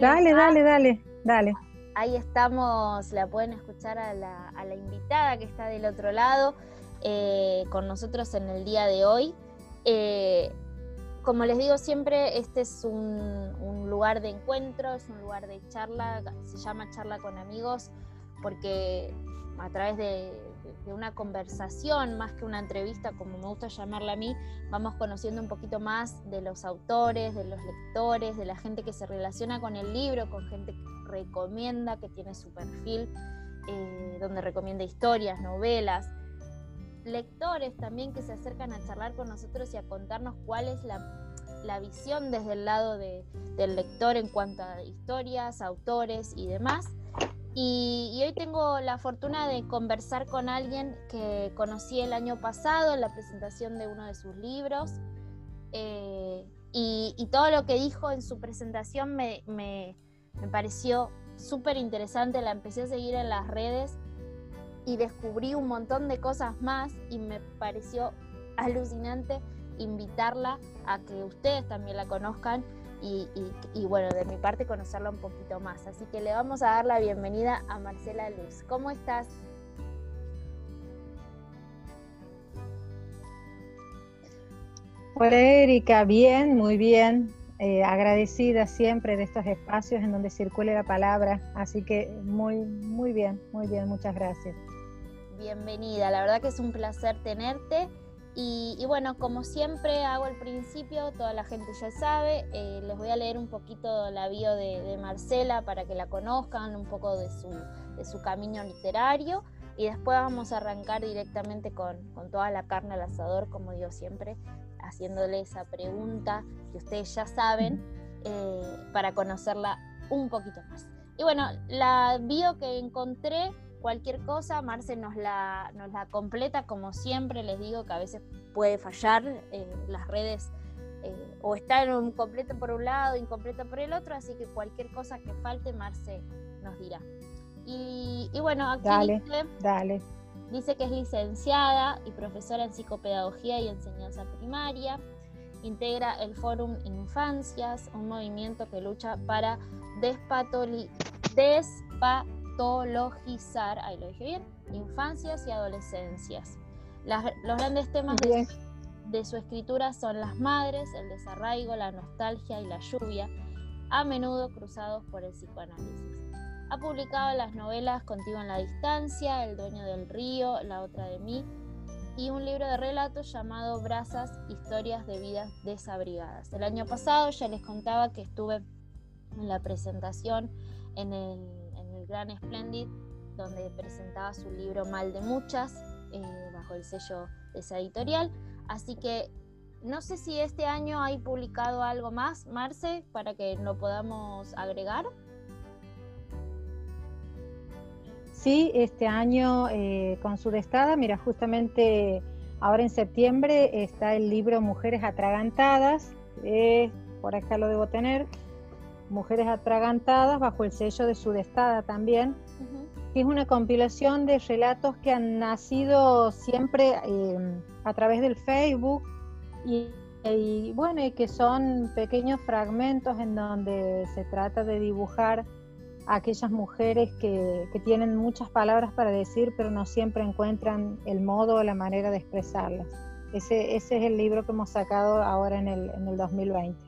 Dale, dale, dale, dale. Ahí estamos, la pueden escuchar a la, invitada que está del otro lado eh, con nosotros en el día de hoy. Eh, como les digo siempre, este es un, lugar de encuentro, es un lugar de charla, se llama charla con amigos, porque a través de, de, una conversación, más que una entrevista, como me gusta llamarla a mí, vamos conociendo un poquito más de los autores, de los lectores, de la gente que se relaciona con el libro, con gente que recomienda, que tiene su perfil, eh, donde recomienda historias, novelas, lectores también que se acercan a charlar con nosotros y a contarnos cuál es la, visión desde el lado del lector en cuanto a historias, autores y demás. Y, hoy tengo la fortuna de conversar con alguien que conocí el año pasado en la presentación de uno de sus libros. Eh, y, todo lo que dijo en su presentación me, me pareció súper interesante. La empecé a seguir en las redes y descubrí un montón de cosas más y me pareció alucinante invitarla a que ustedes también la conozcan y, bueno, de mi parte conocerla un poquito más. Así que le vamos a dar la bienvenida a Marcela Luz. ¿Cómo estás? Hola Erika, bien, muy bien. Eh, agradecida siempre de estos espacios en donde circule la palabra. Así que muy, muy bien, muy bien, muchas gracias bienvenida. La verdad que es un placer tenerte. Y, bueno, como siempre hago al principio, toda la gente ya sabe, eh, les voy a leer un poquito la bio de, Marcela para que la conozcan, un poco de su, de su camino literario. Y después vamos a arrancar directamente con, toda la carne al asador, como digo siempre, haciéndole esa pregunta que ustedes ya saben, eh, para conocerla un poquito más. Y bueno, la bio que encontré cualquier cosa, Marce nos la, nos la completa, como siempre les digo que a veces puede fallar eh, las redes eh, o está en un completo por un lado, incompleto por el otro, así que cualquier cosa que falte, Marce nos dirá. Y, bueno, aquí dice, dale. dice que es licenciada y profesora en psicopedagogía y enseñanza primaria. Integra el Fórum Infancias, un movimiento que lucha para despatoli, patologizar, ahí lo dije bien, infancias y adolescencias. los grandes temas de, su escritura son las madres, el desarraigo, la nostalgia y la lluvia, a menudo cruzados por el psicoanálisis. Ha publicado las novelas Contigo en la distancia, El dueño del río, La otra de mí, y un libro de relatos llamado Brasas, historias de vidas desabrigadas. El año pasado ya les contaba que estuve en la presentación en el Gran Splendid, donde presentaba su libro Mal de Muchas, eh, bajo el sello de esa editorial. Así que no sé si este año hay publicado algo más, Marce, para que lo podamos agregar. Sí, este año eh, con su destada, mira, justamente ahora en septiembre está el libro Mujeres Atragantadas, eh, por acá lo debo tener, Mujeres Atragantadas, bajo el sello de Sudestada también, que es una compilación de relatos que han nacido siempre em, a través del Facebook y, bueno, y que son pequeños fragmentos en donde se trata de dibujar a aquellas mujeres que, tienen muchas palabras para decir, pero no siempre encuentran el modo o la manera de expresarlas. Ese, ese es el libro que hemos sacado ahora en el, en el 2020.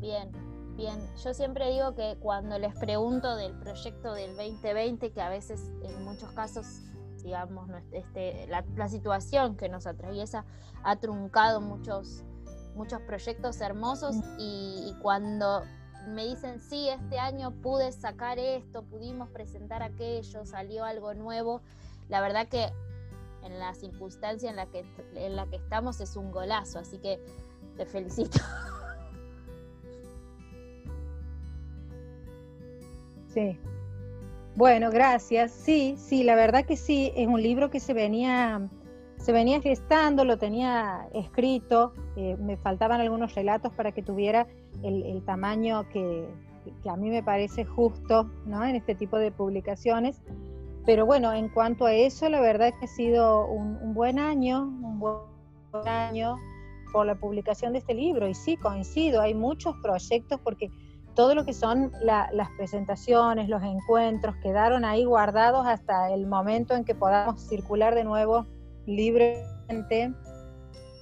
Bien, Bien, yo siempre digo que cuando les pregunto del proyecto del 2020, que a veces en muchos casos, digamos, este, la, situación que nos atraviesa ha truncado muchos, muchos proyectos hermosos y, cuando me dicen, sí, este año pude sacar esto, pudimos presentar aquello, salió algo nuevo, la verdad que en la circunstancia en la que, en la que estamos es un golazo, así que te felicito. Sí. Bueno, gracias. Sí, sí, la verdad que sí, es un libro que se venía, se venía gestando, lo tenía escrito, eh, me faltaban algunos relatos para que tuviera el, tamaño que, a mí me parece justo ¿no? en este tipo de publicaciones. Pero bueno, en cuanto a eso, la verdad que ha sido un buen año, un buen año por la publicación de este libro. Y sí, coincido, hay muchos proyectos porque todo lo que son las presentaciones, los encuentros, quedaron ahí guardados hasta el momento en que podamos circular de nuevo libremente,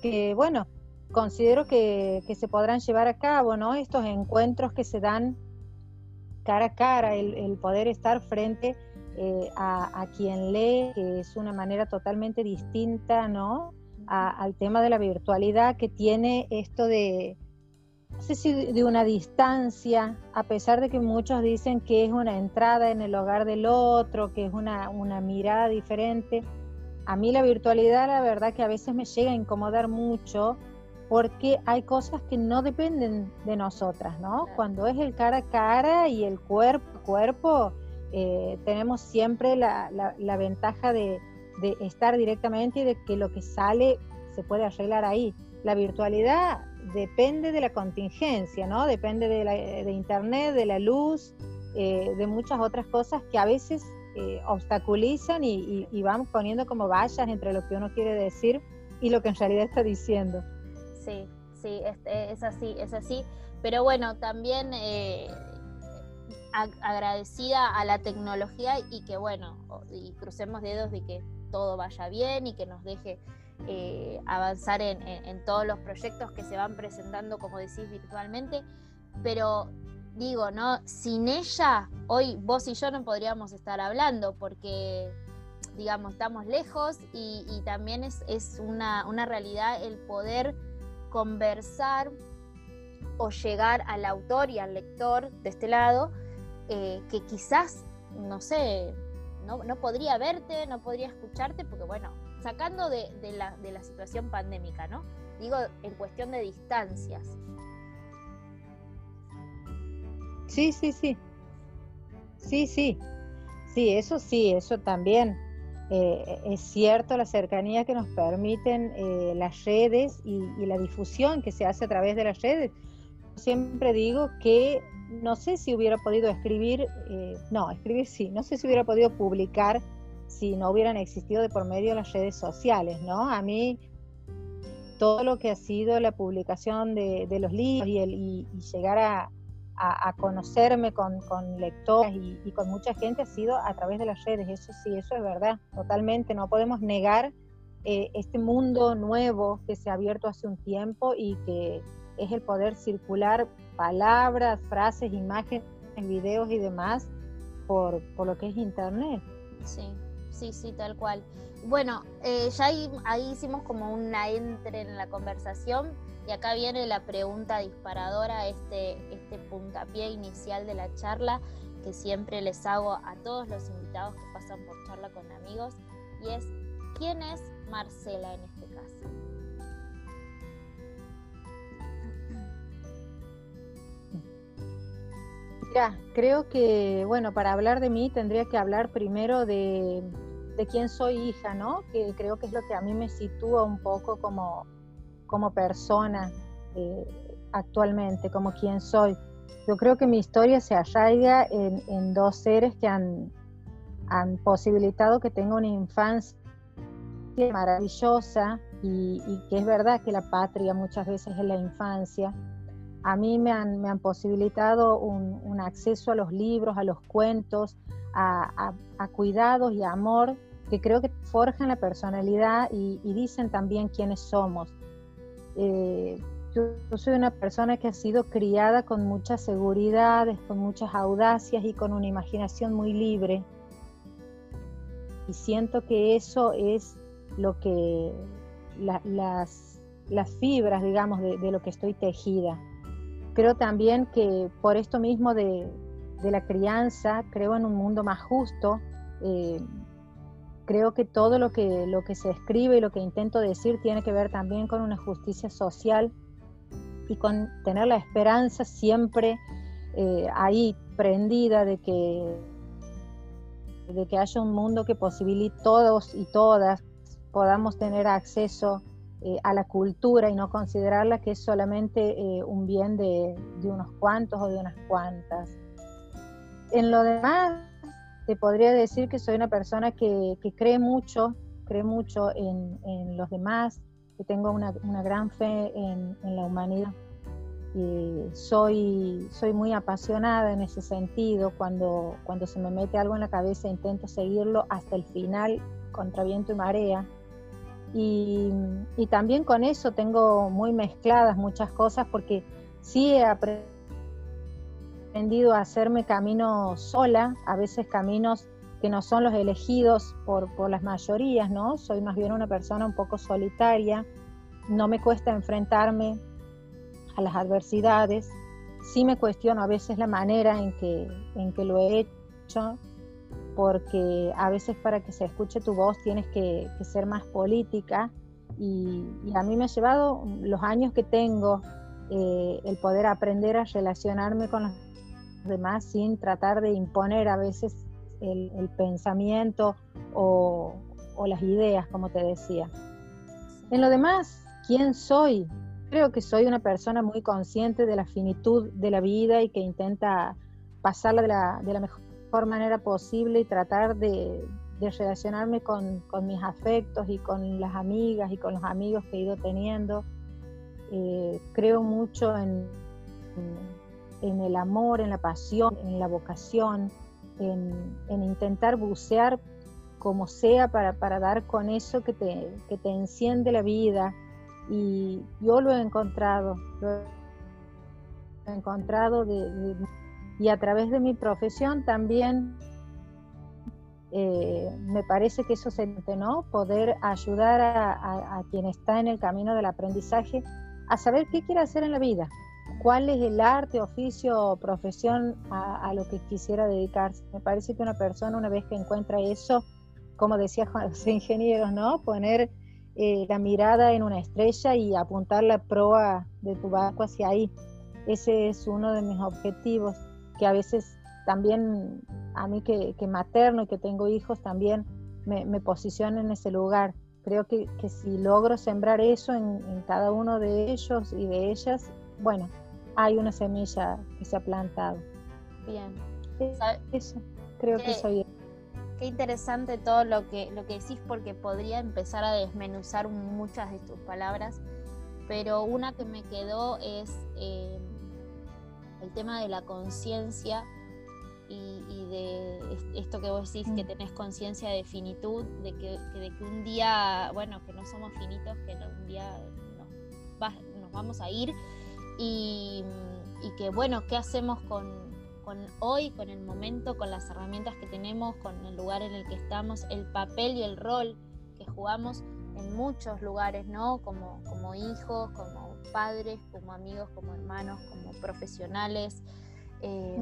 que bueno, considero que, se podrán llevar a cabo, ¿no? Estos encuentros que se dan cara a cara, el, poder estar frente eh, a, quien lee, que es una manera totalmente distinta, ¿no? al tema de la virtualidad que tiene esto de, no sé si de una distancia, a pesar de que muchos dicen que es una entrada en el hogar del otro, que es una, una mirada diferente. A mí la virtualidad, la verdad que a veces me llega a incomodar mucho porque hay cosas que no dependen de nosotras, ¿no? Cuando es el cara a cara y el cuerpo a cuerpo, eh, tenemos siempre la, ventaja de, estar directamente y de que lo que sale se puede arreglar ahí. La virtualidad depende de la contingencia, ¿no? Depende de, internet, de la luz, eh, de muchas otras cosas que a veces eh, obstaculizan y, y van poniendo como vallas entre lo que uno quiere decir y lo que en realidad está diciendo sí, sí, es, así, es así. Pero bueno, también eh, agradecida a la tecnología y que bueno, y crucemos dedos de que todo vaya bien y que nos deje eh, avanzar en, todos los proyectos que se van presentando, como decís, virtualmente. Pero digo, ¿no? Sin ella, hoy vos y yo no podríamos estar hablando porque digamos, estamos lejos y, también es, una, realidad el poder conversar o llegar al autor y al lector de este lado, eh, que quizás, no sé, no, podría verte, no podría escucharte, porque bueno, sacando de, la, de la situación pandémica, ¿no? Digo, en cuestión de distancias. Sí, sí, sí. Sí, sí. Sí, eso sí, eso también. Eh, es cierto la cercanía que nos permiten eh, las redes y, la difusión que se hace a través de las redes. Siempre digo que no sé si hubiera podido escribir, eh, no, escribir sí, no sé si hubiera podido publicar si no hubieran existido de por medio las redes sociales, ¿no? A mí todo lo que ha sido la publicación de, los libros y, el, y llegar a, a, conocerme con, lectores y, con mucha gente ha sido a través de las redes. Eso sí, eso es verdad, totalmente. No podemos negar eh, este mundo nuevo que se ha abierto hace un tiempo y que es el poder circular palabras, frases, imágenes, videos y demás por, lo que es Internet. Sí, sí, sí, tal cual. Bueno, eh, ya ahí, hicimos como una entre en la conversación y acá viene la pregunta disparadora, este, este puntapié inicial de la charla que siempre les hago a todos los invitados que pasan por charla con amigos, y es, ¿quién es Marcela en este caso? Mira, creo que, bueno, para hablar de mí tendría que hablar primero de, de quién soy hija, ¿no? Que creo que es lo que a mí me sitúa un poco como, como persona eh, actualmente, como quien soy. Yo creo que mi historia se arraiga en, dos seres que han, han, posibilitado que tenga una infancia maravillosa y, que es verdad que la patria muchas veces es la infancia. A mí me han, me han posibilitado un, acceso a los libros, a los cuentos, a, cuidados y amor que creo que forjan la personalidad y, y dicen también quiénes somos. Eh, yo, soy una persona que ha sido criada con muchas seguridades, con muchas audacias y con una imaginación muy libre. Y siento que eso es lo que las, las, fibras, digamos, de, lo que estoy tejida. Creo también que por esto mismo de, la crianza, creo en un mundo más justo. Eh, creo que todo lo que, lo que se escribe y lo que intento decir tiene que ver también con una justicia social y con tener la esperanza siempre eh, ahí prendida de que, de que haya un mundo que posibilite todos y todas podamos tener acceso eh, a la cultura y no considerarla que es solamente eh, un bien de, de unos cuantos o de unas cuantas. En lo demás, te podría decir que soy una persona que, cree mucho, cree mucho en, los demás, que tengo una, gran fe en, la humanidad. soy, soy muy apasionada en ese sentido. Cuando, cuando se me mete algo en la cabeza intento seguirlo hasta el final contra viento y marea. Y, y también con eso tengo muy mezcladas muchas cosas porque sí he aprendido a hacerme caminos sola, a veces caminos que no son los elegidos por, por las mayorías, ¿no? Soy más bien una persona un poco solitaria, no me cuesta enfrentarme a las adversidades, sí me cuestiono a veces la manera en que, en que lo he hecho, porque a veces para que se escuche tu voz tienes que, ser más política y, a mí me ha llevado los años que tengo eh, el poder aprender a relacionarme con los demás sin tratar de imponer a veces el, pensamiento o, las ideas, como te decía. En lo demás, ¿quién soy? Creo que soy una persona muy consciente de la finitud de la vida y que intenta pasarla de la, mejor manera posible y tratar de, relacionarme con, mis afectos y con las amigas y con los amigos que he ido teniendo. Eh, creo mucho en, el amor, en la pasión, en la vocación, en, intentar bucear como sea para, para, dar con eso que te, que te enciende la vida. Y yo lo he encontrado, lo he encontrado y a través de mi profesión también eh, me parece que eso se ¿no? Poder ayudar a, a, quien está en el camino del aprendizaje a saber qué quiere hacer en la vida, cuál es el arte, oficio o profesión a, lo que quisiera dedicarse. Me parece que una persona una vez que encuentra eso, como decía los ingenieros, ¿no? Poner eh, la mirada en una estrella y apuntar la proa de tu barco hacia ahí. Ese es uno de mis objetivos, que a veces también a mí que, materno y que tengo hijos también me, me posiciono en ese lugar. Creo que, que si logro sembrar eso en, en cada uno de ellos y de ellas, bueno, hay una semilla que se ha plantado. Bien. Eso, creo que soy. Qué interesante todo lo que, lo que decís porque podría empezar a desmenuzar muchas de tus palabras, pero una que me quedó es eh, el tema de la conciencia y, de esto que vos decís, que mm. tenés conciencia de finitud, de que, de que un día, bueno, que no somos finitos, que un día nos vamos a ir y, que bueno, ¿qué hacemos con, hoy, con el momento, con las herramientas que tenemos, con el lugar en el que estamos, el papel y el rol que jugamos en muchos lugares, ¿no? Como, como hijos, como padres, como amigos, como hermanos, como profesionales. Eh,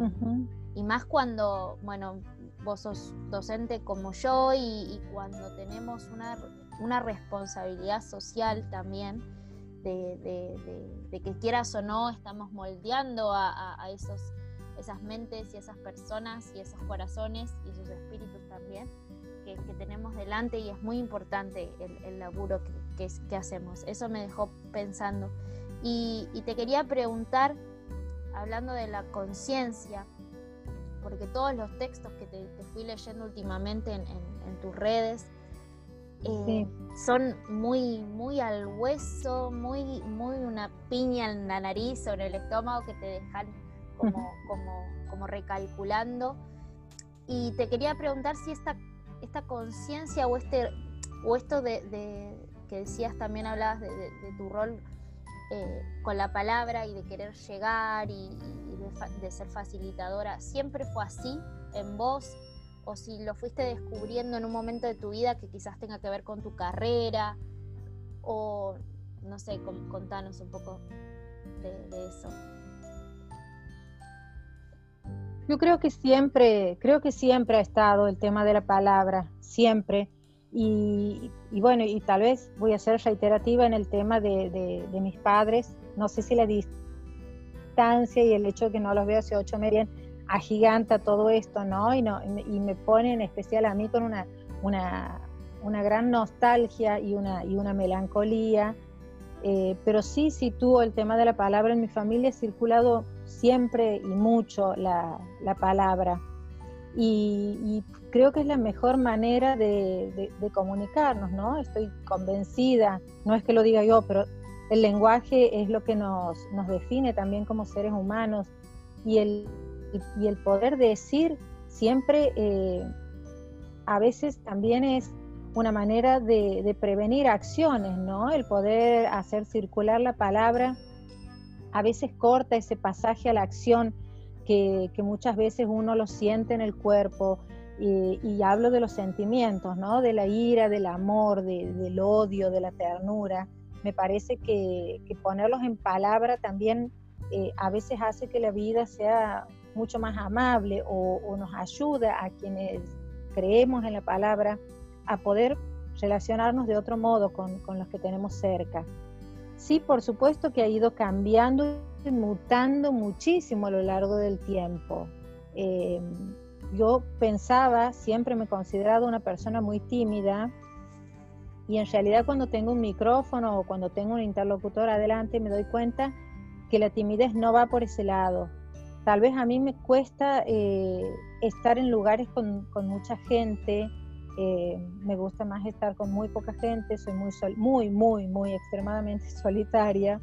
y más cuando, bueno, vos sos docente como yo y, cuando tenemos una, una responsabilidad social también de, que quieras o no, estamos moldeando a, esos, esas mentes y esas personas y esos corazones y esos espíritus también que, tenemos delante y es muy importante el, laburo que, hacemos. Eso me dejó pensando. Y, te quería preguntar, hablando de la conciencia, porque todos los textos que te, fui leyendo últimamente en, en tus redes, eh, son muy, muy al hueso, muy, muy una piña en la nariz o en el estómago que te dejan como, como, como recalculando. Y te quería preguntar si esta, esta conciencia o, este, o esto de, que decías, también hablabas de, tu rol eh, con la palabra y de querer llegar y, de, ser facilitadora, ¿siempre fue así en vos? O si lo fuiste descubriendo en un momento de tu vida que quizás tenga que ver con tu carrera, o no sé, contanos un poco de, eso. Yo creo que siempre, creo que siempre ha estado el tema de la palabra, siempre. Y, bueno, y tal vez voy a ser reiterativa en el tema de, mis padres. No sé si la distancia y el hecho de que no los veo hace ocho meses agiganta todo esto, ¿no? Y, y me pone en especial a mí con una, una, una gran nostalgia y una, y una melancolía, eh, pero sí sitúo el tema de la palabra. En mi familia ha circulado siempre y mucho la, la palabra. Y, creo que es la mejor manera de, de, de, comunicarnos, ¿no? Estoy convencida, no es que lo diga yo, pero el lenguaje es lo que nos, nos define también como seres humanos y el, y el poder decir siempre eh, a veces también es una manera de, prevenir acciones, ¿no? El poder hacer circular la palabra a veces corta ese pasaje a la acción que, muchas veces uno lo siente en el cuerpo y, hablo de los sentimientos, ¿no? De la ira, del amor, del odio, de la ternura. Me parece que, ponerlos en palabra también eh, a veces hace que la vida sea mucho más amable o, nos ayuda a quienes creemos en la palabra a poder relacionarnos de otro modo con, los que tenemos cerca. Sí, por supuesto que ha ido cambiando y mutando muchísimo a lo largo del tiempo. Eh, yo pensaba, siempre me he considerado una persona muy tímida y en realidad cuando tengo un micrófono o cuando tengo un interlocutor adelante me doy cuenta que la timidez no va por ese lado. Tal vez a mí me cuesta eh, estar en lugares con, mucha gente, eh, me gusta más estar con muy poca gente, soy muy, muy, muy, muy extremadamente solitaria,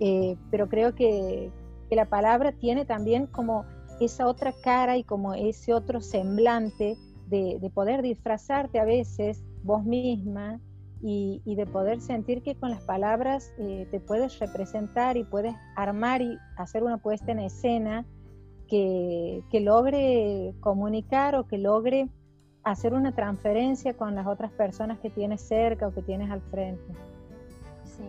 eh, pero creo que, la palabra tiene también como esa otra cara y como ese otro semblante de poder disfrazarte a veces vos misma y, de poder sentir que con las palabras eh, te puedes representar y puedes armar y hacer una puesta en escena que, que, logre comunicar o que logre hacer una transferencia con las otras personas que tienes cerca o que tienes al frente. Sí,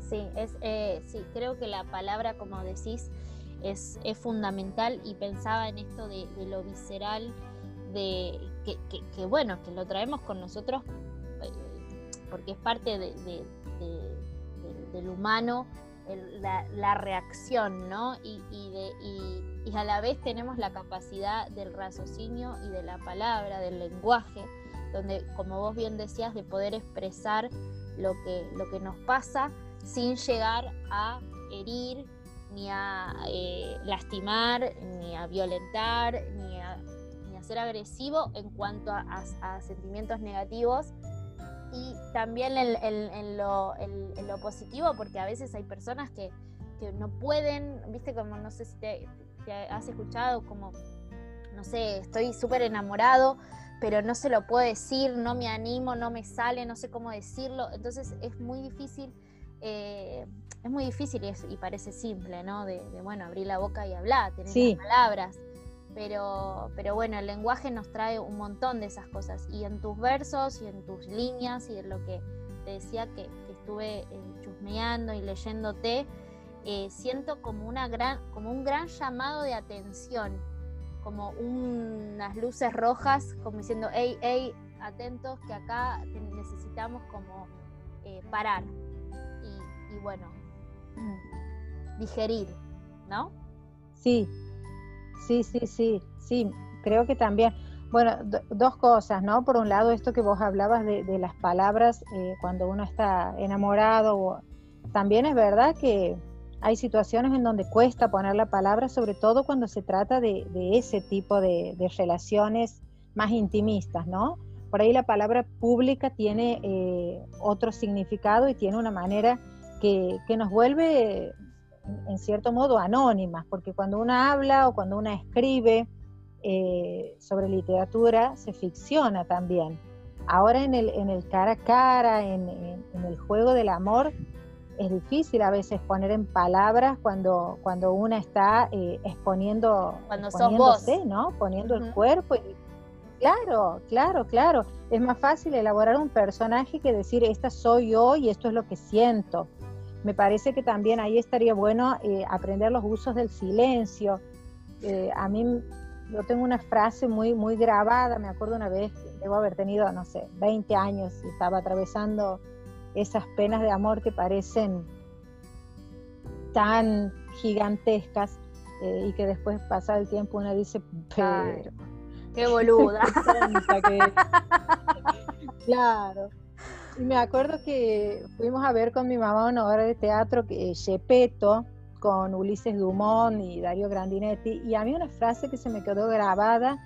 sí, es, eh, sí creo que la palabra, como decís, es, es fundamental y pensaba en esto de, lo visceral, de que, que, bueno, que lo traemos con nosotros porque es parte de, del humano la, reacción, ¿no? Y, y, a la vez tenemos la capacidad del raciocinio y de la palabra, del lenguaje, donde, como vos bien decías, de poder expresar lo que, lo que nos pasa sin llegar a herir, ni a eh, lastimar, ni a violentar, ni a, ni ser agresivo en cuanto a sentimientos negativos, y también en, lo, positivo, porque a veces hay personas que, no pueden, viste, como no sé si te, has escuchado, como, no sé, estoy súper enamorado, pero no se lo puedo decir, no me animo, no me sale, no sé cómo decirlo, entonces es muy difícil. Eh, es muy difícil y, parece simple, ¿no? De, bueno, abrir la boca y hablar, tener las palabras pero, pero bueno, el lenguaje nos trae un montón de esas cosas. Y en tus versos y en tus líneas y en lo que te decía que, estuve eh, chusmeando y leyéndote, eh, siento como, una gran, como un gran llamado de atención, como unas luces rojas, como diciendo, hey, hey, atentos que acá necesitamos como eh, parar y, y bueno, digerir, ¿no? Sí, Sí, sí, sí, sí, creo que también. Bueno, dos cosas, ¿no? Por un lado, esto que vos hablabas de, las palabras eh, cuando uno está enamorado, también es verdad que hay situaciones en donde cuesta poner la palabra, sobre todo cuando se trata de, ese tipo de, relaciones más intimistas, ¿no? Por ahí la palabra pública tiene eh, otro significado y tiene una manera que nos vuelve en cierto modo anónimas, porque cuando una habla o cuando una escribe eh, sobre literatura, se ficciona también. Ahora en el, en el cara a cara, en, el juego del amor, es difícil a veces poner en palabras cuando, cuando una está eh, exponiendo, cuando vos. ¿no? Poniendo el cuerpo. claro, claro, claro. Es más fácil elaborar un personaje que decir, esta soy yo y esto es lo que siento me parece que también ahí estaría bueno eh, aprender los usos del silencio. Eh, a mí, yo tengo una frase muy, muy grabada, me acuerdo una vez, debo haber tenido, no sé, 20 años y estaba atravesando esas penas de amor que parecen tan gigantescas eh, y que después pasa el tiempo uno dice, pero... qué boluda. claro me acuerdo que fuimos a ver con mi mamá una obra de teatro, que Gepetto, con Ulises Dumont y Dario Grandinetti, y a mí una frase que se me quedó grabada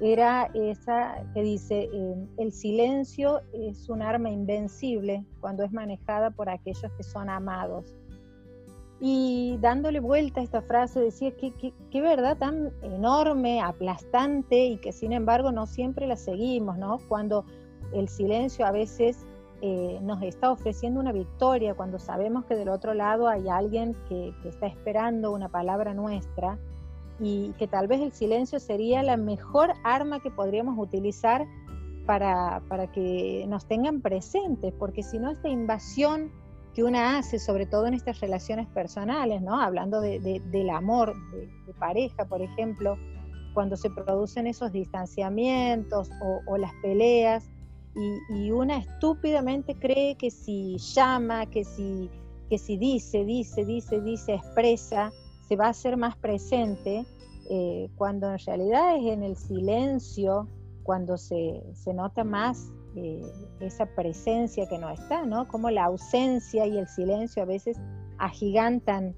era esa que dice, eh, el silencio es un arma invencible cuando es manejada por aquellos que son amados. Y dándole vuelta a esta frase decía, qué, qué, verdad tan enorme, aplastante y que sin embargo no siempre la seguimos, ¿no? Cuando el silencio a veces eh, nos está ofreciendo una victoria, cuando sabemos que del otro lado hay alguien que, está esperando una palabra nuestra y que tal vez el silencio sería la mejor arma que podríamos utilizar para, para que nos tengan presentes, porque si no esta invasión que una hace, sobre todo en estas relaciones personales, ¿no? Hablando del amor de, pareja, por ejemplo, cuando se producen esos distanciamientos o, las peleas, y, una estúpidamente cree que si llama, que si, que si dice, dice, dice, dice, expresa, se va a hacer más presente, eh, cuando en realidad es en el silencio, cuando se, se nota más eh, esa presencia que no está, ¿no? Como la ausencia y el silencio a veces agigantan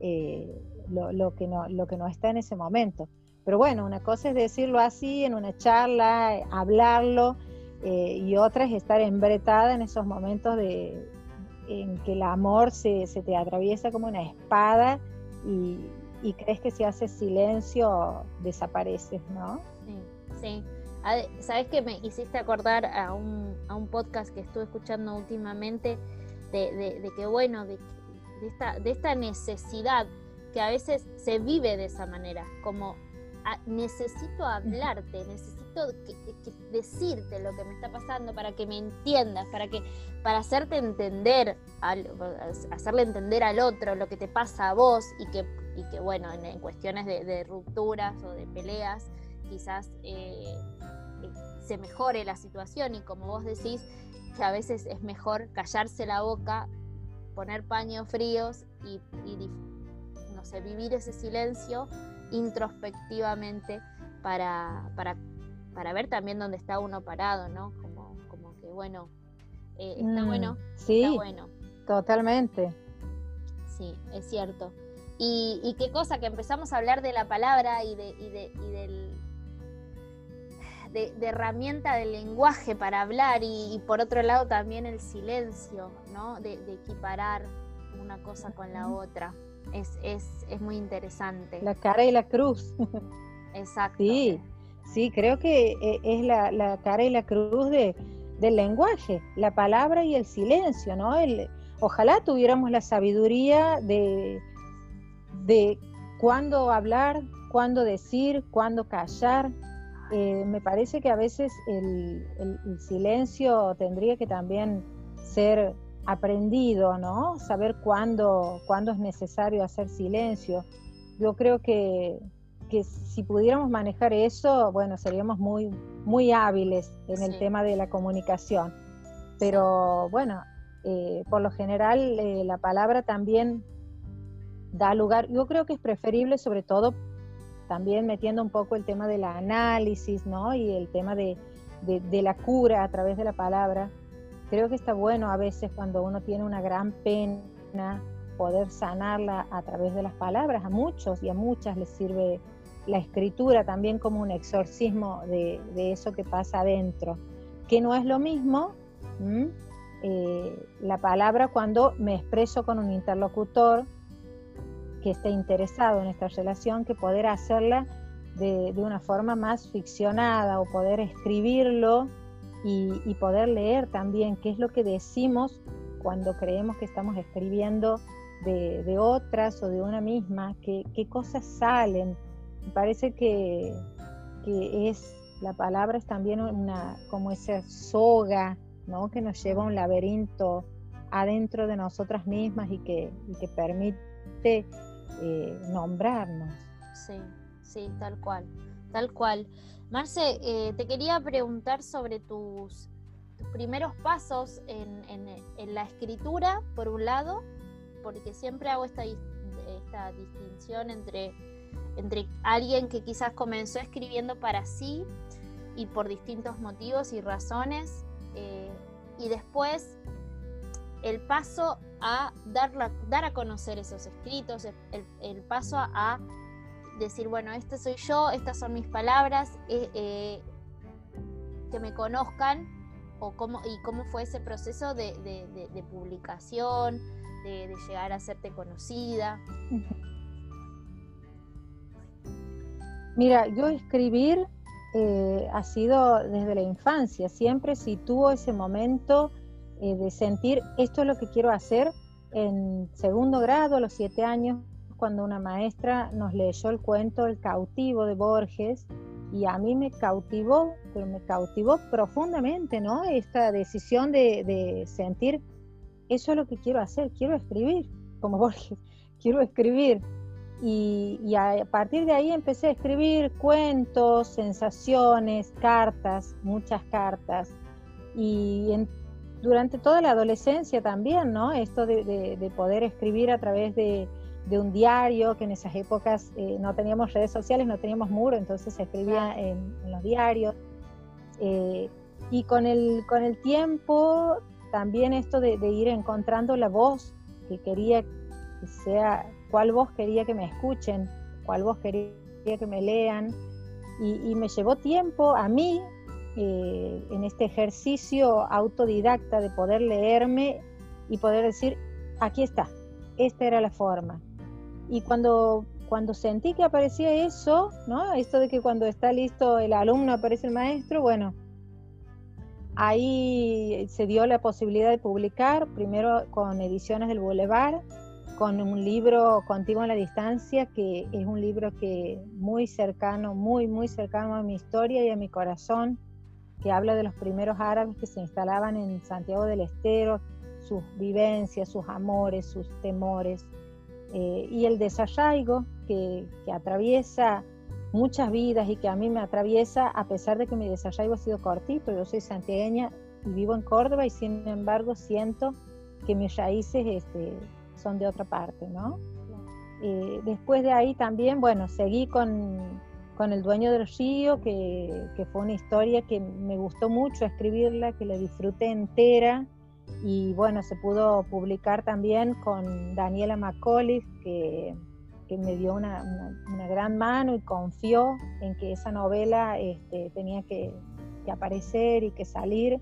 eh, lo, que no, lo que no está en ese momento. Pero bueno, una cosa es decirlo así en una charla, hablarlo, eh, y otra es estar embretada en esos momentos de, en que el amor se, se te atraviesa como una espada y, y, crees que si haces silencio desapareces, ¿no? Sí, sí. ¿Sabes que me hiciste acordar a un, a un podcast que estuve escuchando últimamente de, que, bueno, de, esta, de esta necesidad que a veces se vive de esa manera, como ah, necesito hablarte, necesito decirte lo que me está pasando para que me entiendas, para que para hacerte entender, hacerle entender al otro lo que te pasa a vos y que, y que bueno, en, cuestiones de, rupturas o de peleas, quizás eh, se mejore la situación. Y como vos decís, que a veces es mejor callarse la boca, poner paños fríos y, no sé, vivir ese silencio introspectivamente para, ver también dónde está uno parado, ¿no? Como, como que, bueno, eh, está mm, bueno, sí, está bueno. Totalmente. Sí, es cierto. Y, qué cosa que empezamos a hablar de la palabra y, de, y, de, y del, de, herramienta del lenguaje para hablar y, por otro lado también el silencio, ¿no? De, equiparar una cosa con la otra. Es, es, muy interesante. La cara y la cruz. Exacto. Sí, sí, creo que eh, es la, cara y la cruz de, del lenguaje, la palabra y el silencio, ¿no? El, ojalá tuviéramos la sabiduría de, de cuándo hablar, cuándo decir, cuándo callar, eh, me parece que a veces el, silencio tendría que también ser aprendido, ¿no? Saber cuándo, cuándo es necesario hacer silencio. Yo creo que, si pudiéramos manejar eso, bueno, seríamos muy, muy hábiles en el tema de la comunicación. Pero bueno, eh, por lo general eh, la palabra también da lugar, yo creo que es preferible sobre todo también metiendo un poco el tema del análisis, ¿no? Y el tema de, la cura a través de la palabra. Creo que está bueno a veces cuando uno tiene una gran pena poder sanarla a través de las palabras. A muchos y a muchas les sirve la escritura también como un exorcismo de, eso que pasa adentro, que no es lo mismo eh, la palabra cuando me expreso con un interlocutor que esté interesado en esta relación que poder hacerla de, una forma más ficcionada o poder escribirlo y, poder leer también qué es lo que decimos cuando creemos que estamos escribiendo de, otras o de una misma, qué, qué cosas salen. Me parece que, que, es, la palabra es también una, como esa soga, ¿no? Que nos lleva a un laberinto adentro de nosotras mismas y que, y que permite eh, nombrarnos. Sí, sí, tal cual, tal cual. Marce, eh, te quería preguntar sobre tus, primeros pasos en, la escritura, por un lado, porque siempre hago esta, esta distinción entre, entre alguien que quizás comenzó escribiendo para sí y por distintos motivos y razones, eh, y después el paso a dar, dar a conocer esos escritos, el, paso a decir, bueno, este soy yo, estas son mis palabras, eh, eh, que me conozcan, o cómo, y cómo fue ese proceso de, publicación, de, llegar a hacerte conocida. Mira, yo escribir eh, ha sido desde la infancia, siempre tuvo ese momento de sentir esto es lo que quiero hacer en segundo grado, a los siete años, cuando una maestra nos leyó el cuento El cautivo de Borges y a mí me cautivó, pero me cautivó profundamente, ¿no? Esta decisión de, sentir, eso es lo que quiero hacer, quiero escribir, como Borges, quiero escribir. Y, a partir de ahí empecé a escribir cuentos, sensaciones, cartas, muchas cartas. Y durante toda la adolescencia también, ¿no? Esto de poder escribir a través de, de un diario, que en esas épocas eh, no teníamos redes sociales, no teníamos muro, entonces se escribía en, los diarios. Eh, y con el, con el tiempo, también esto de, ir encontrando la voz que quería que sea, cuál voz quería que me escuchen, cuál voz quería que me lean. Y, me llevó tiempo a mí, eh, en este ejercicio autodidacta de poder leerme y poder decir, aquí está, esta era la forma. Y cuando, cuando sentí que aparecía eso, ¿no? Esto de que cuando está listo el alumno aparece el maestro, bueno, ahí se dio la posibilidad de publicar, primero con Ediciones del Boulevard, con un libro Contigo en la Distancia, que es un libro que muy cercano, muy, muy cercano a mi historia y a mi corazón, que habla de los primeros árabes que se instalaban en Santiago del Estero, sus vivencias, sus amores, sus temores, eh, y el desarraigo que, que, atraviesa muchas vidas y que a mí me atraviesa a pesar de que mi desarraigo ha sido cortito. Yo soy santiagueña y vivo en Córdoba y sin embargo siento que mis raíces este, son de otra parte, ¿no? Eh, después de ahí también, bueno, seguí con, con El dueño del río, que, que, fue una historia que me gustó mucho escribirla, que la disfruté entera y bueno, se pudo publicar también con Daniela McCauliffe, que, me dio una, gran mano y confió en que esa novela este, tenía que, aparecer y que salir.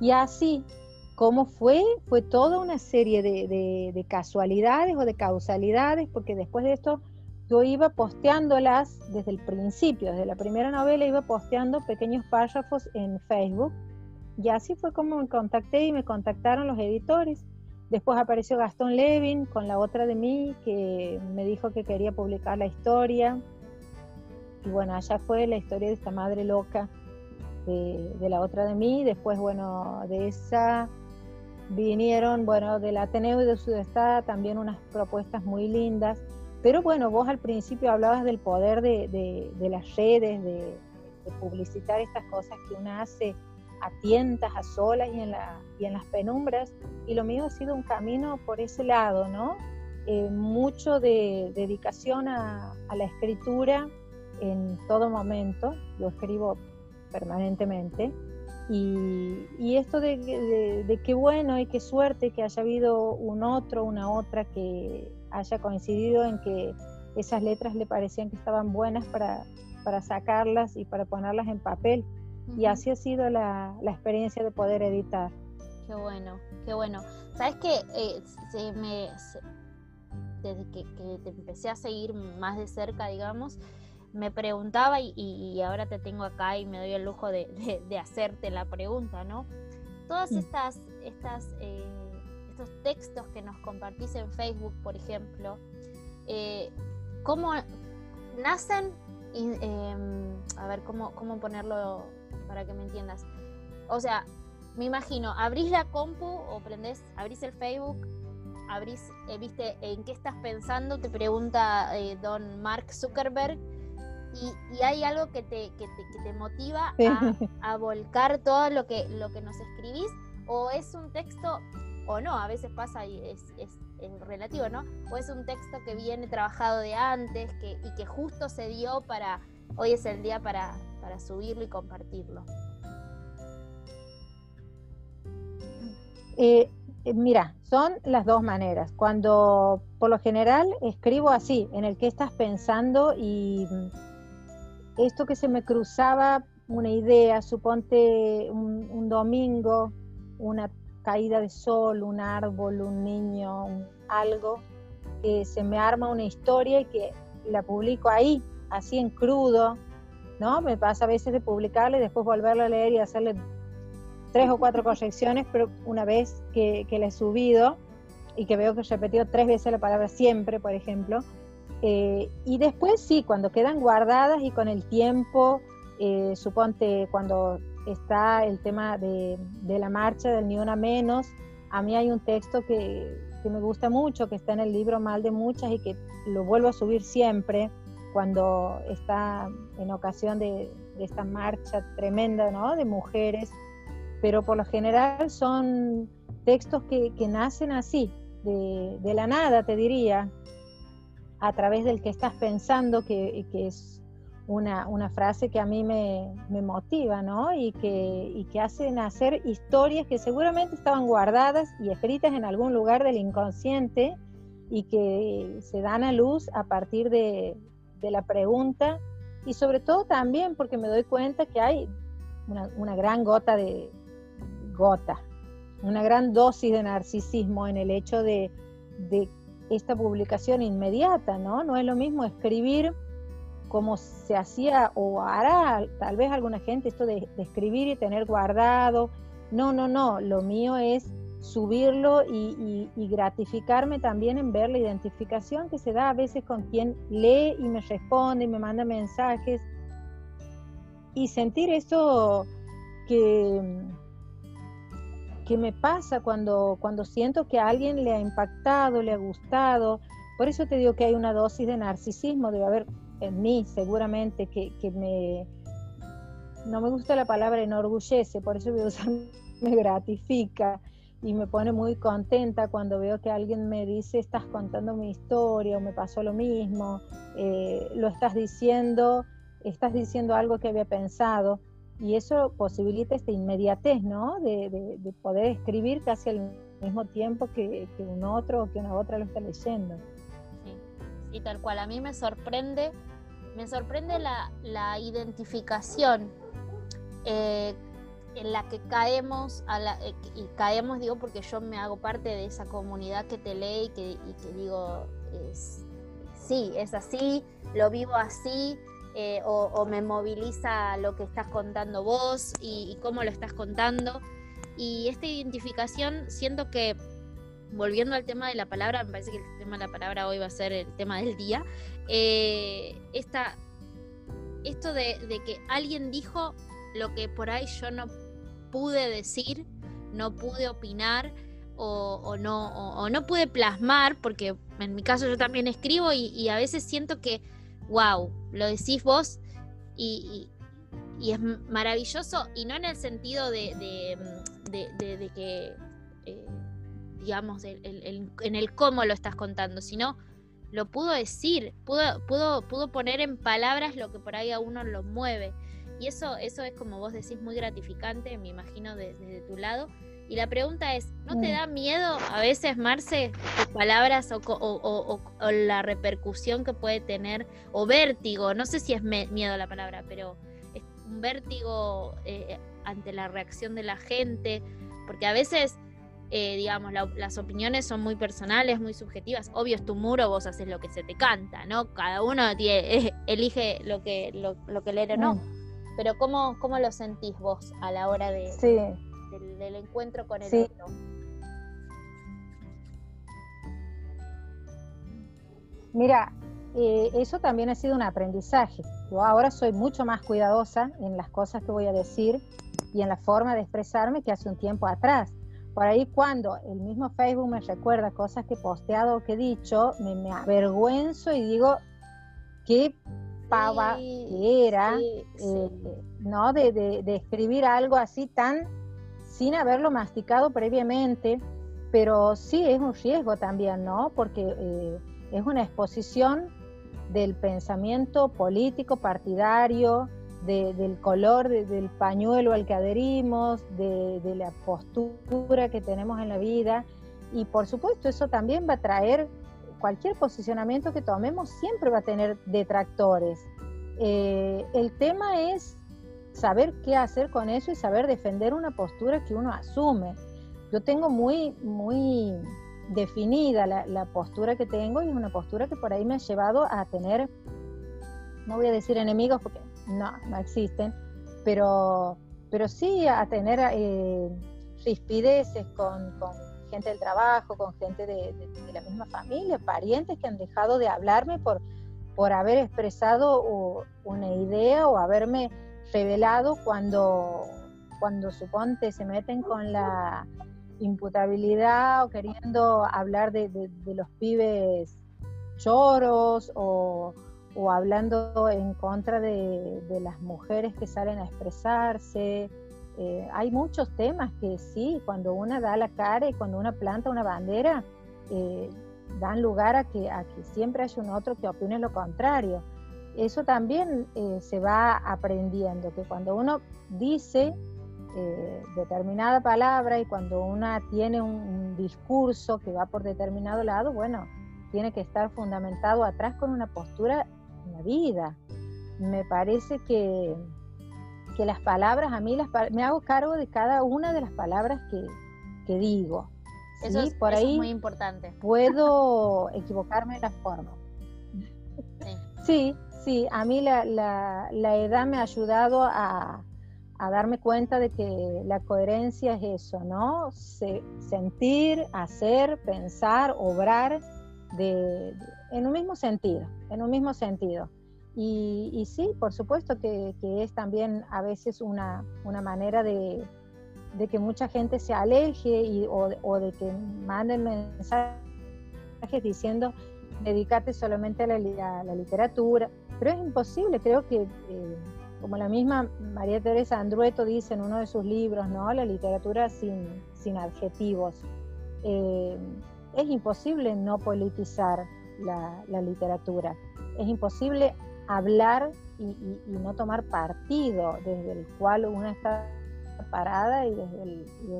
Y así, ¿cómo fue? Fue toda una serie de, casualidades o de causalidades, porque después de esto yo iba posteándolas desde el principio, desde la primera novela iba posteando pequeños párrafos en Facebook y así fue como me contacté y me contactaron los editores. Después apareció Gastón Levin con la otra de mí que me dijo que quería publicar la historia. Y bueno, allá fue la historia de esta madre loca de, la otra de mí. Después, bueno, de esa vinieron, bueno, del Ateneo y de Sudestada también unas propuestas muy lindas. Pero bueno, vos al principio hablabas del poder de, las redes, de, de publicitar estas cosas que uno hace a tientas, a solas y en, la, y en las penumbras. Y lo mío ha sido un camino por ese lado, ¿no? Eh, mucho de dedicación a, la escritura en todo momento. Yo escribo permanentemente. Y, esto de, qué bueno y qué suerte que haya habido un otro, una otra que haya coincidido en que esas letras le parecían que estaban buenas para, para sacarlas y para ponerlas en papel. Y así ha sido la, experiencia de poder editar. Qué bueno, qué bueno. Sabes que eh, se me, desde que, te empecé a seguir más de cerca, digamos, me preguntaba y, ahora te tengo acá y me doy el lujo de, hacerte la pregunta, ¿no? Todas mm. estas, estas eh, estos textos que nos compartís en Facebook, por ejemplo, eh, ¿cómo nacen? Em, a ver, ¿cómo, ¿cómo ponerlo para que me entiendas. O sea, me imagino, abrís la compu o prendés, abrís el Facebook, abrís, eh, viste, en qué estás pensando, te pregunta eh, don Mark Zuckerberg, y, hay algo que te, que te, motiva a, volcar todo lo que, lo que nos escribís, o es un texto, o no, a veces pasa y es, es, relativo, ¿no? O es un texto que viene trabajado de antes que, y que justo se dio para, hoy es el día para, para subirlo y compartirlo? Eh, Eh, mira, son las dos maneras. Cuando por lo general escribo así, en el que estás pensando y esto que se me cruzaba una idea, suponte un, domingo, una caída de sol, un árbol, un niño, algo, que se me arma una historia y que la publico ahí, así en crudo, ¿no? Me pasa a veces de publicarla y después volverla a leer y hacerle tres o cuatro correcciones, pero una vez que, que la he subido y que veo que he repetido tres veces la palabra siempre, por ejemplo, eh, y después sí, cuando quedan guardadas y con el tiempo, eh, suponte cuando está el tema de, la marcha del Ni Una Menos, a mí hay un texto que, que, me gusta mucho, que está en el libro Mal de Muchas y que lo vuelvo a subir siempre cuando está en ocasión de, esta marcha tremenda ¿no? de mujeres pero por lo general son textos que, nacen así, de, la nada, te diría, a través del que estás pensando, que, es una, frase que a mí me, motiva, ¿no? Y que, y que hace nacer historias que seguramente estaban guardadas y escritas en algún lugar del inconsciente y que se dan a luz a partir de, de la pregunta y sobre todo también porque me doy cuenta que hay una gran gota de, gota, una gran dosis de narcisismo en el hecho de, esta publicación inmediata, ¿no? No es lo mismo escribir como se hacía o hará tal vez alguna gente esto de, escribir y tener guardado. No, no, no, lo mío es subirlo y, y, gratificarme también en ver la identificación que se da a veces con quien lee y me responde y me manda mensajes y sentir eso que, ¿Qué me pasa cuando, cuando siento que a alguien le ha impactado, le ha gustado. Por eso te digo que hay una dosis de narcisismo, debe haber en mí seguramente que, que me... No me gusta la palabra enorgullece, por eso voy a usar me gratifica y me pone muy contenta cuando veo que alguien me dice estás contando mi historia o me pasó lo mismo, eh, lo estás diciendo, estás diciendo algo que había pensado y eso posibilita esta inmediatez, ¿no? De, poder escribir casi al mismo tiempo que, un otro o que una otra lo está leyendo. Sí, tal cual. A mí me sorprende, me sorprende la, identificación eh, en la que caemos, a la, eh, y caemos, digo, porque yo me hago parte de esa comunidad que te lee y que, y que digo, es, sí, es así, lo vivo así, eh, o, me moviliza lo que estás contando vos y, cómo lo estás contando. Y esta identificación, siento que, volviendo al tema de la palabra, me parece que el tema de la palabra hoy va a ser el tema del día, eh, esto de, que alguien dijo lo que por ahí yo no pude decir, no pude opinar o, no, o, no pude plasmar, porque en mi caso yo también escribo y a veces siento que wow, lo decís vos y, es maravilloso y no en el sentido de, que, eh, digamos, en el cómo lo estás contando, sino lo pudo decir, pudo, pudo, pudo poner en palabras lo que por ahí a uno lo mueve. Y eso, eso es como vos decís muy gratificante, me imagino desde tu lado. Y la pregunta es, ¿no te mm. da miedo a veces, Marce, tus palabras o, la repercusión que puede tener, o vértigo, no sé si es miedo la palabra, pero es un vértigo eh, ante la reacción de la gente? Porque a veces, eh, digamos, las opiniones son muy personales, muy subjetivas. Obvio es tu muro, vos haces lo que se te canta, ¿no? Cada uno tiene, elige lo que, lo, que leer o no. Mm. Pero ¿cómo, ¿cómo lo sentís vos a la hora de... Sí del, encuentro con el otro. Mira, eh, eso también ha sido un aprendizaje. Yo ahora soy mucho más cuidadosa en las cosas que voy a decir y en la forma de expresarme que hace un tiempo atrás. Por ahí cuando el mismo Facebook me recuerda cosas que he posteado o que he dicho, me, avergüenzo y digo, qué pava que era, eh, ¿no? De, de, escribir algo así tan sin haberlo masticado previamente, pero sí es un riesgo también, ¿no? Porque eh, es una exposición del pensamiento político, partidario, del color del pañuelo al que adherimos, de, la postura que tenemos en la vida. Y por supuesto eso también va a traer cualquier posicionamiento que tomemos, siempre va a tener detractores. Eh, el tema es saber qué hacer con eso y saber defender una postura que uno asume. Yo tengo muy, muy definida la, la postura que tengo y es una postura que por ahí me ha llevado a tener, no voy a decir enemigos porque no, no existen, pero, pero sí a tener eh, rispideces con, gente del trabajo, con gente de, la misma familia, parientes que han dejado de hablarme por, por haber expresado una idea o haberme revelado cuando, cuando suponte se meten con la imputabilidad o queriendo hablar de, de los pibes choros o, o hablando en contra de, las mujeres que salen a expresarse. Eh, hay muchos temas que sí, cuando una da la cara y cuando una planta una bandera, eh, dan lugar a que, a que siempre haya un otro que opine lo contrario. Eso también eh, se va aprendiendo, que cuando uno dice determinada palabra y cuando una tiene un discurso que va por determinado lado, bueno, tiene que estar fundamentado atrás con una postura la vida. Me parece que, que las palabras, a mí las, me hago cargo de cada una de las palabras que, que digo. Eso, es, por ahí muy importante. Puedo equivocarme en la forma. Sí, sí, a mí la, la, la edad me ha ayudado a, a, darme cuenta de que la coherencia es eso, ¿no? Se, sentir, hacer, pensar, obrar de, en un mismo sentido, en un mismo sentido. Y, sí, por supuesto que, es también a veces una, una manera de, que mucha gente se aleje y, o, de que manden mensajes diciendo dedícate solamente a la, literatura, pero es imposible, creo que eh, como la misma María Teresa Andrueto dice en uno de sus libros, ¿no? la literatura sin, sin adjetivos. Eh, es imposible no politizar la, literatura. Es imposible hablar y, no tomar partido desde el cual uno está parada y desde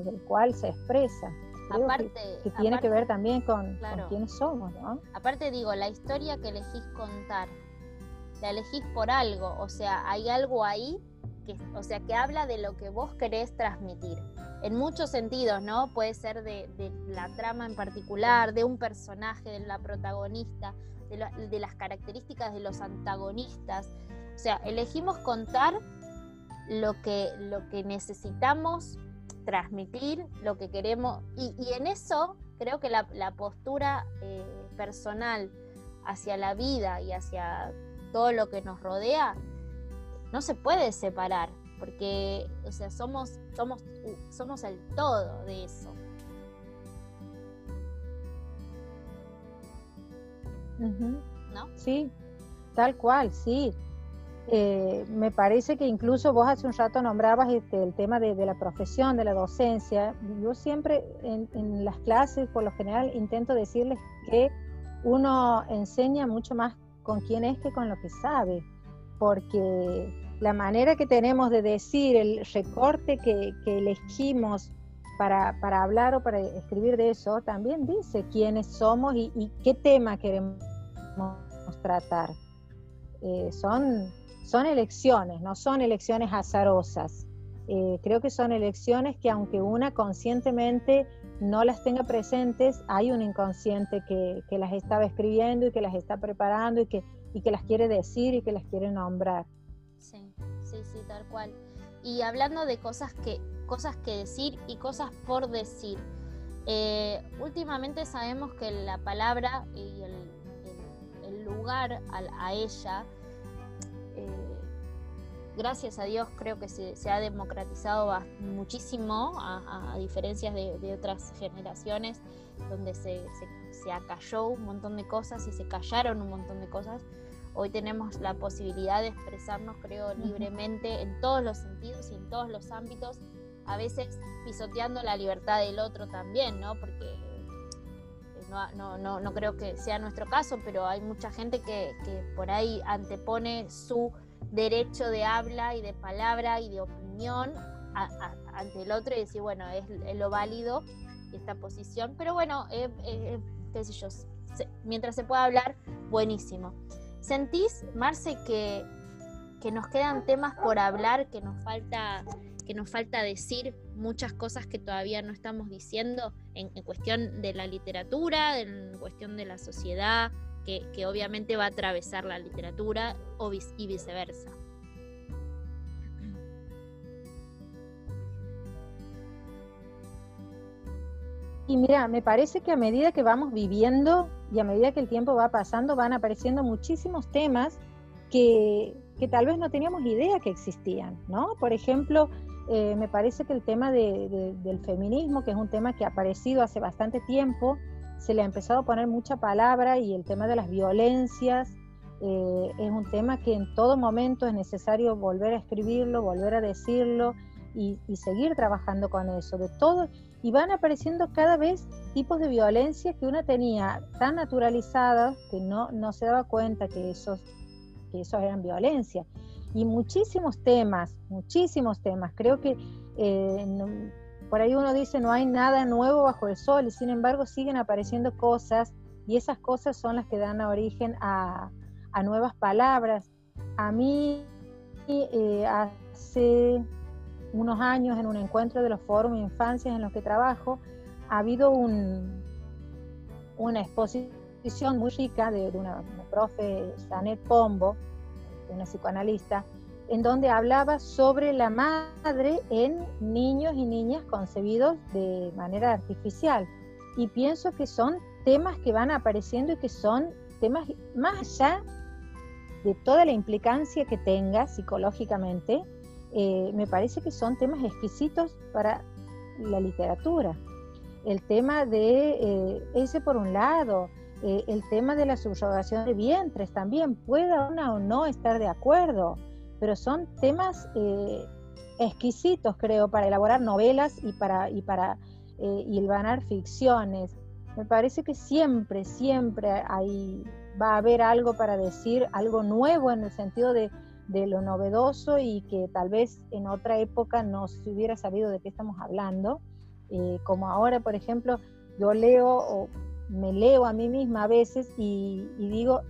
el, cual se expresa. aparte, que, tiene que ver también con, quiénes somos, ¿no? Aparte digo, la historia que elegís contar, la elegís por algo, o sea, hay algo ahí que, o sea, que habla de lo que vos querés transmitir en muchos sentidos, ¿no? Puede ser de, la trama en particular, de un personaje, de la protagonista, de, las características de los antagonistas. O sea, elegimos contar lo que, lo que necesitamos transmitir, lo que queremos, y, en eso creo que la, postura eh, personal hacia la vida y hacia todo lo que nos rodea no se puede separar porque, o sea, somos, somos, somos el todo de eso. ¿No? Sí, tal cual, sí. Eh, me parece que incluso vos hace un rato nombrabas este, el tema de, la profesión, de la docencia. Yo siempre en, en, las clases, por lo general, intento decirles que uno enseña mucho más con quién es que con lo que sabe, porque la manera que tenemos de decir, el recorte que, elegimos para, hablar o para escribir de eso, también dice quiénes somos y, qué tema queremos tratar. Eh, son, son elecciones, no son elecciones azarosas. Eh, creo que son elecciones que aunque una conscientemente no las tenga presentes, hay un inconsciente que, las estaba escribiendo y que las está preparando y que, y que las quiere decir y que las quiere nombrar. Sí, sí, sí, tal cual. Y hablando de cosas que, cosas que decir y cosas por decir. Eh, últimamente sabemos que la palabra y el, lugar a, ella, eh, gracias a Dios, creo que se, ha democratizado muchísimo, a, diferencias de, otras generaciones, donde se, se, se acalló un montón de cosas y se callaron un montón de cosas. Hoy tenemos la posibilidad de expresarnos, creo, libremente en todos los sentidos y en todos los ámbitos, a veces pisoteando la libertad del otro también, ¿no? Porque eh, no, no, no, creo que sea nuestro caso, pero hay mucha gente que, por ahí antepone su derecho de habla y de palabra y de opinión ante el otro y decir, bueno, es, lo válido esta posición, pero bueno, eh, eh, qué sé yo, mientras se pueda hablar, buenísimo. ¿Sentís, Marce, que, que nos quedan temas por hablar, que nos falta que nos falta decir muchas cosas que todavía no estamos diciendo en, cuestión de la literatura, en cuestión de la sociedad, que, obviamente va a atravesar la literatura y viceversa. Y mira, me parece que a medida que vamos viviendo y a medida que el tiempo va pasando, van apareciendo muchísimos temas que, que tal vez no teníamos idea que existían, ¿no? Por ejemplo, eh, me parece que el tema del feminismo, que es un tema que ha aparecido hace bastante tiempo, se le ha empezado a poner mucha palabra y el tema de las violencias eh, es un tema que en todo momento es necesario volver a escribirlo, volver a decirlo y, seguir trabajando con eso, de todo. Y van apareciendo cada vez tipos de violencia que uno tenía tan naturalizadas que no, no se daba cuenta que esos, que esos eran violencia y muchísimos temas, muchísimos temas. Creo que eh, por ahí uno dice no hay nada nuevo bajo el sol y sin embargo siguen apareciendo cosas y esas cosas son las que dan origen a, nuevas palabras. A mí eh, hace unos años en un encuentro de los foros de infancias en los que trabajo, ha habido un, una exposición muy rica de, una, una profe, Janet Pombo, una psicoanalista, en donde hablaba sobre la madre en niños y niñas concebidos de manera artificial. Y pienso que son temas que van apareciendo y que son temas más allá de toda la implicancia que tenga psicológicamente, eh, me parece que son temas exquisitos para la literatura. El tema de eh, ese por un lado, eh, el tema de la subrogación de vientres también, pueda una o no estar de acuerdo, pero son temas eh, exquisitos, creo, para elaborar novelas y para, y para eh, ficciones. Me parece que siempre, siempre hay, va a haber algo para decir, algo nuevo en el sentido de, de lo novedoso y que tal vez en otra época no se hubiera sabido de qué estamos hablando. Eh, como ahora, por ejemplo, yo leo o me leo a mí misma a veces y, digo,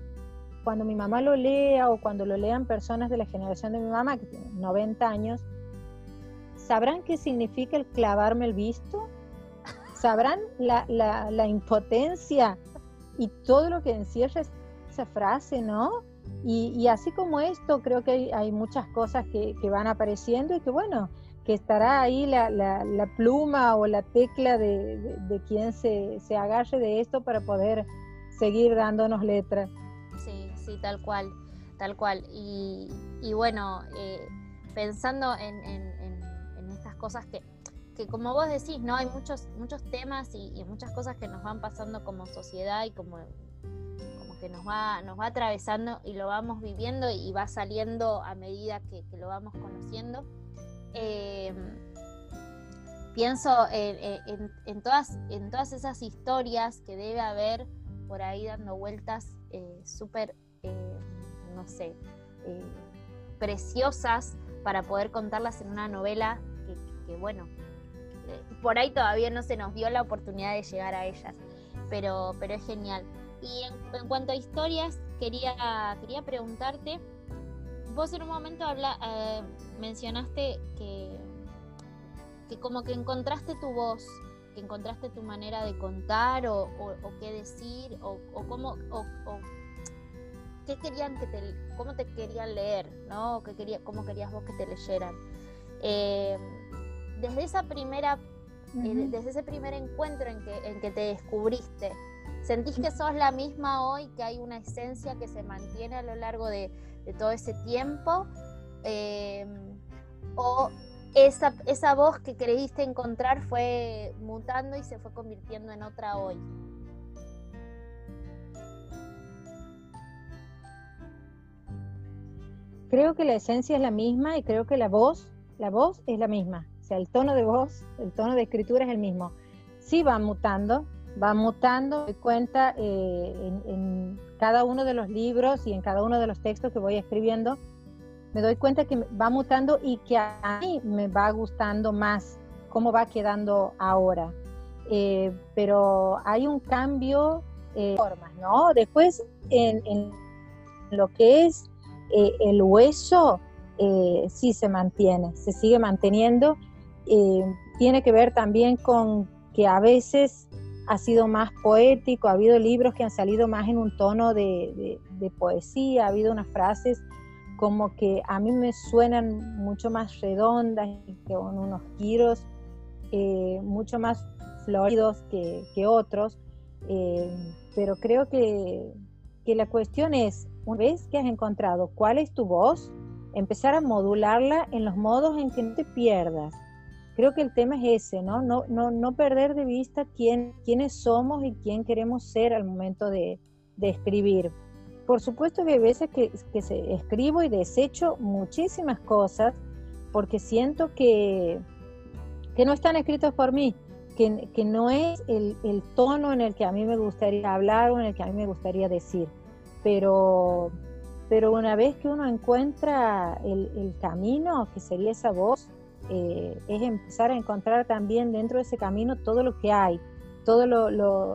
cuando mi mamá lo lea o cuando lo lean personas de la generación de mi mamá, que tiene 90 años, ¿sabrán qué significa el clavarme el visto? ¿Sabrán la, impotencia y todo lo que encierra esa frase, no? Y, así como esto, creo que hay, muchas cosas que, que, van apareciendo y que, bueno, que estará ahí la, la, pluma o la tecla de, de, quien se, se, agarre de esto para poder seguir dándonos letras. Sí, tal cual, tal cual. Y, bueno, eh, pensando en, estas cosas que, que, como vos decís, ¿no? Hay muchos, muchos temas y, muchas cosas que nos van pasando como sociedad y como, como que nos va, nos va atravesando y lo vamos viviendo y va saliendo a medida que, lo vamos conociendo. Eh, pienso en, todas, en todas esas historias que debe haber por ahí dando vueltas eh, súper, eh, no sé, preciosas para poder contarlas en una novela que, bueno, por ahí todavía no se nos dio la oportunidad de llegar a ellas, pero, pero es genial. Y en, cuanto a historias, quería, quería preguntarte, vos en un momento habla, mencionaste que, que como que encontraste tu voz, que encontraste tu manera de contar o, qué decir o, cómo o, qué querían que te cómo te querían leer, ¿no? ¿Qué quería, cómo querías vos que te leyeran. Eh, desde esa primera eh, desde ese primer encuentro en que, en que te descubriste, ¿sentís que sos la misma hoy, que hay una esencia que se mantiene a lo largo de, de todo ese tiempo? Eh, o esa, esa voz que creíste encontrar fue mutando y se fue convirtiendo en otra hoy. Creo que la esencia es la misma y creo que la voz, la voz es la misma. O sea, el tono de voz, el tono de escritura es el mismo. Sí va mutando, va mutando, me cuenta eh, en, en, cada uno de los libros y en cada uno de los textos que voy escribiendo, me doy cuenta que va mutando y que a mí me va gustando más cómo va quedando ahora. Eh, pero hay un cambio de eh, formas, ¿no? Después, en, lo que es eh, el hueso, sí se mantiene, se sigue manteniendo. tiene que ver también con que a veces ha sido más poético, ha habido libros que han salido más en un tono de, poesía, ha habido unas frases como que a mí me suenan mucho más redondas con unos giros eh, mucho más floridos que, otros, eh, pero creo que, la cuestión es, una vez que has encontrado cuál es tu voz, empezar a modularla en los modos en que no te pierdas. Creo que el tema es ese, ¿no? No, no, no perder de vista quién, quiénes somos y quién queremos ser al momento de, de escribir. Por supuesto que hay veces que, que se, escribo y desecho muchísimas cosas porque siento que, que no están escritos por mí, que, que no es el, el, tono en el que a mí me gustaría hablar o en el que a mí me gustaría decir. Pero, pero una vez que uno encuentra el, camino, que sería esa voz, eh, es empezar a encontrar también dentro de ese camino todo lo que hay, todos lo,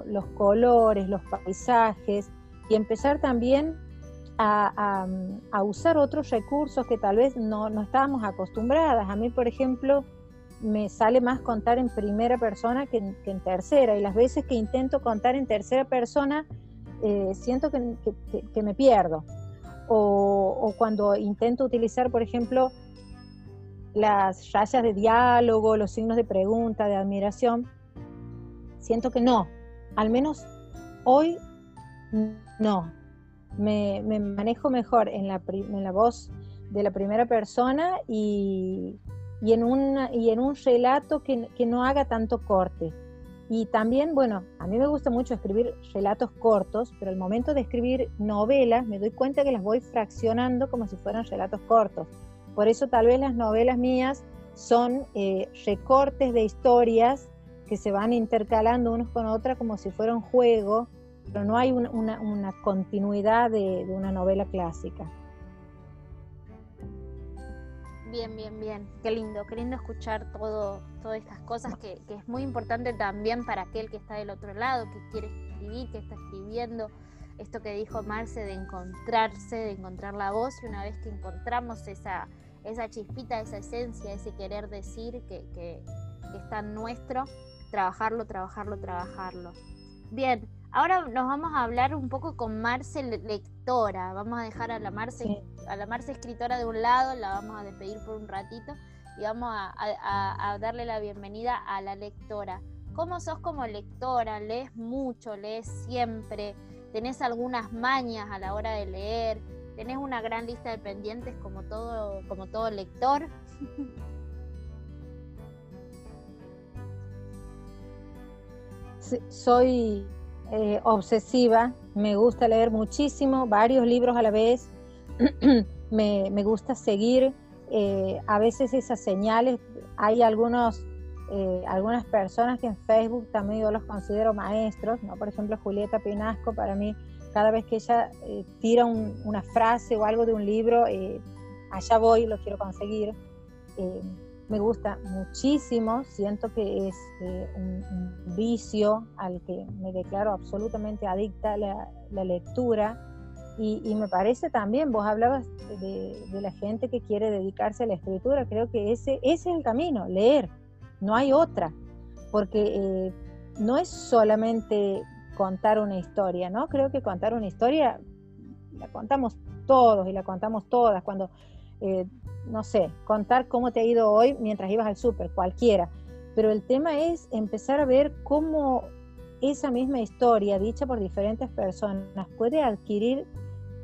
los colores, los paisajes, y empezar también a, usar otros recursos que tal vez no, no, estábamos acostumbradas. A mí, por ejemplo, me sale más contar en primera persona que que en tercera, y las veces que intento contar en tercera persona, eh, siento que, que, que, me pierdo. O, o, cuando intento utilizar, por ejemplo, las rayas de diálogo, los signos de pregunta, de admiración, siento que no, al menos hoy no, me, manejo mejor en la, en la, voz de la primera persona y, en, una, y en un relato que, no haga tanto corte. Y también, bueno, a mí me gusta mucho escribir relatos cortos, pero al momento de escribir novelas me doy cuenta que las voy fraccionando como si fueran relatos cortos. Por eso tal vez las novelas mías son eh, recortes de historias que se van intercalando unos con otras como si fuera un juego pero no hay una, continuidad de, una novela clásica. Bien, bien, bien. Qué lindo, qué lindo escuchar todo, todas estas cosas que, es muy importante también para aquel que está del otro lado, que quiere escribir, que está escribiendo. Esto que dijo Marce de encontrarse, de encontrar la voz, y una vez que encontramos esa, esa chispita, esa esencia, ese querer decir que, que, que está nuestro, trabajarlo, trabajarlo, trabajarlo. Bien, Ahora nos vamos a hablar un poco con Marce lectora. Vamos a dejar a la Marce, a la Marce escritora de un lado, la vamos a despedir por un ratito y vamos a, darle la bienvenida a la lectora. ¿Cómo sos como lectora? ¿Lees mucho? ¿Lees siempre? ¿Tenés algunas mañas a la hora de leer? ¿Tenés una gran lista de pendientes como todo, como todo lector? soy eh, obsesiva, me gusta leer muchísimo, varios libros a la vez, me, gusta seguir eh, a veces esas señales, hay algunos, eh, algunas personas que en Facebook también yo los considero maestros, ¿no? por ejemplo Julieta Pinasco, para mí cada vez que ella tira una frase o algo de un libro, allá voy, lo quiero conseguir me gusta muchísimo, siento que es eh, un, vicio al que me declaro absolutamente adicta a la, lectura. Y, me parece también, vos hablabas de, la gente que quiere dedicarse a la escritura, creo que ese, ese es el camino, leer, no hay otra, porque eh, no es solamente contar una historia, ¿no? Creo que contar una historia la contamos todos y la contamos todas, cuando eh, no sé, contar cómo te ha ido hoy mientras ibas al súper, cualquiera. Pero el tema es empezar a ver cómo esa misma historia, dicha por diferentes personas, puede adquirir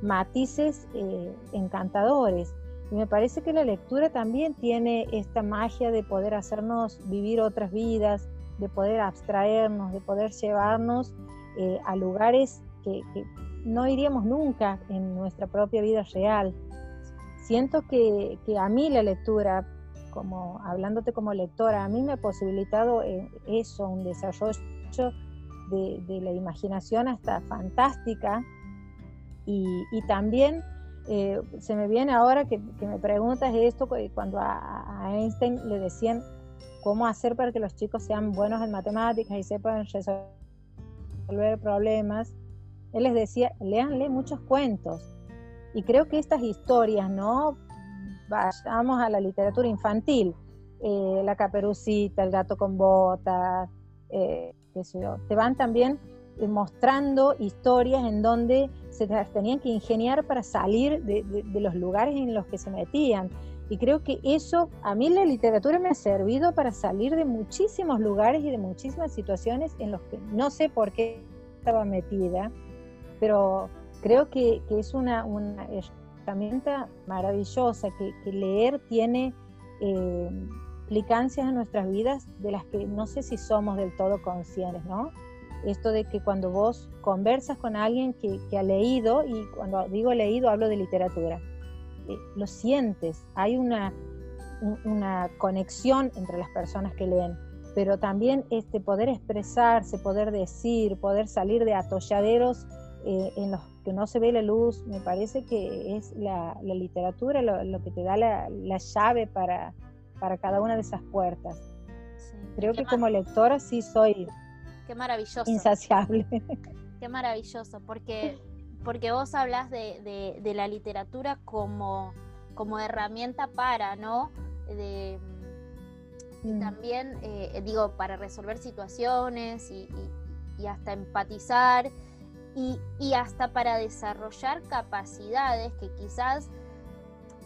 matices eh, encantadores. Y me parece que la lectura también tiene esta magia de poder hacernos vivir otras vidas, de poder abstraernos, de poder llevarnos eh, a lugares que no iríamos nunca en nuestra propia vida real siento que, a mí la lectura, como hablándote como lectora, a mí me ha posibilitado eh, eso, un desarrollo de, la imaginación hasta fantástica y, también eh, se me viene ahora que, me preguntas esto, cuando a, Einstein le decían cómo hacer para que los chicos sean buenos en matemáticas y sepan resolver problemas, él les decía, léanle muchos cuentos. Y creo que estas historias, ¿no? Vayamos a la literatura infantil, eh, la caperucita, el gato con botas, eh, te van también mostrando historias en donde se tenían que ingeniar para salir de, los lugares en los que se metían. Y creo que eso, a mí la literatura me ha servido para salir de muchísimos lugares y de muchísimas situaciones en los que no sé por qué estaba metida, pero creo que, es una, herramienta maravillosa, que, leer tiene eh, implicancias en nuestras vidas de las que no sé si somos del todo conscientes, ¿no? esto de que cuando vos conversas con alguien que, ha leído, y cuando digo leído hablo de literatura, eh, lo sientes, hay una, una conexión entre las personas que leen, pero también este poder expresarse, poder decir, poder salir de atolladeros eh, en los que no se ve la luz, me parece que es la, literatura lo, que te da la, llave para, para, cada una de esas puertas. Creo que como lectora sí soy Qué maravilloso. Insaciable. Qué maravilloso, porque, porque vos hablas de, la literatura como, como herramienta para, ¿no? De, y mm. también, eh, digo, para resolver situaciones y, hasta empatizar y, y, hasta para desarrollar capacidades que quizás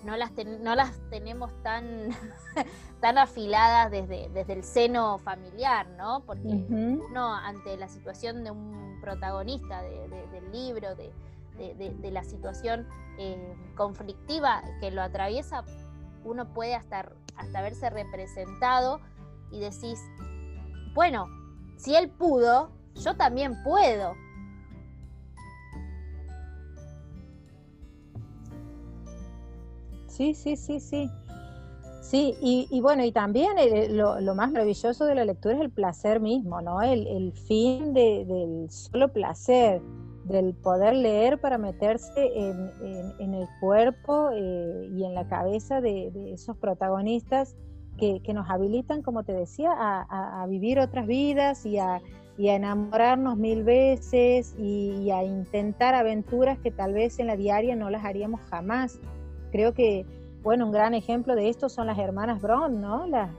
no las, no las tenemos tan, tan afiladas desde, desde el seno familiar, ¿no? Porque uno ante la situación de un protagonista del libro, de, la situación eh, conflictiva que lo atraviesa, uno puede hasta, hasta verse representado y decís, bueno, si él pudo, yo también puedo. Sí, sí, sí, sí. Sí, y, bueno, y también eh, lo, más maravilloso de la lectura es el placer mismo, ¿no? El, fin del solo placer, del poder leer para meterse en, el cuerpo eh, y en la cabeza de, esos protagonistas que, nos habilitan, como te decía, a, vivir otras vidas y a, enamorarnos mil veces y a intentar aventuras que tal vez en la diaria no las haríamos jamás. Creo que, bueno, un gran ejemplo de esto son las hermanas Brown, ¿no? Las,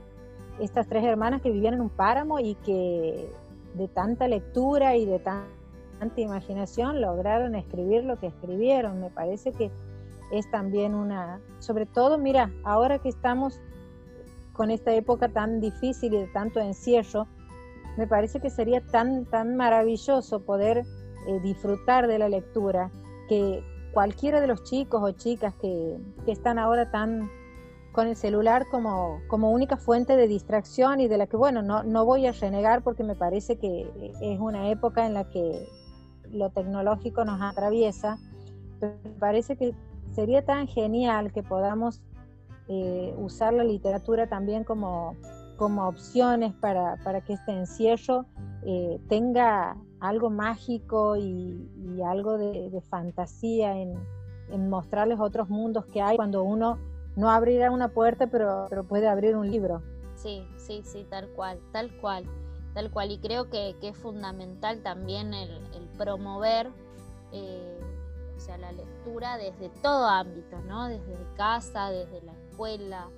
estas tres hermanas que vivían en un páramo y que de tanta lectura y de tanta imaginación lograron escribir lo que escribieron. Me parece que es también una, sobre todo, mira, ahora que estamos con esta época tan difícil y de tanto encierro, me parece que sería tan, tan maravilloso poder eh, disfrutar de la lectura, que, cualquiera de los chicos o chicas que, están ahora tan con el celular como, como única fuente de distracción y de la que, bueno, no, no voy a renegar porque me parece que es una época en la que lo tecnológico nos atraviesa, pero me parece que sería tan genial que podamos eh, usar la literatura también como, como opciones para, para que este encierro eh, tenga algo mágico y, algo de, fantasía en, mostrarles otros mundos que hay cuando uno no abrirá una puerta, pero, pero puede abrir un libro. Sí, sí, sí, tal cual, tal cual, tal cual. Y creo que, es fundamental también el, promover eh, o sea, la lectura desde todo ámbito, ¿no? Desde casa, desde la escuela,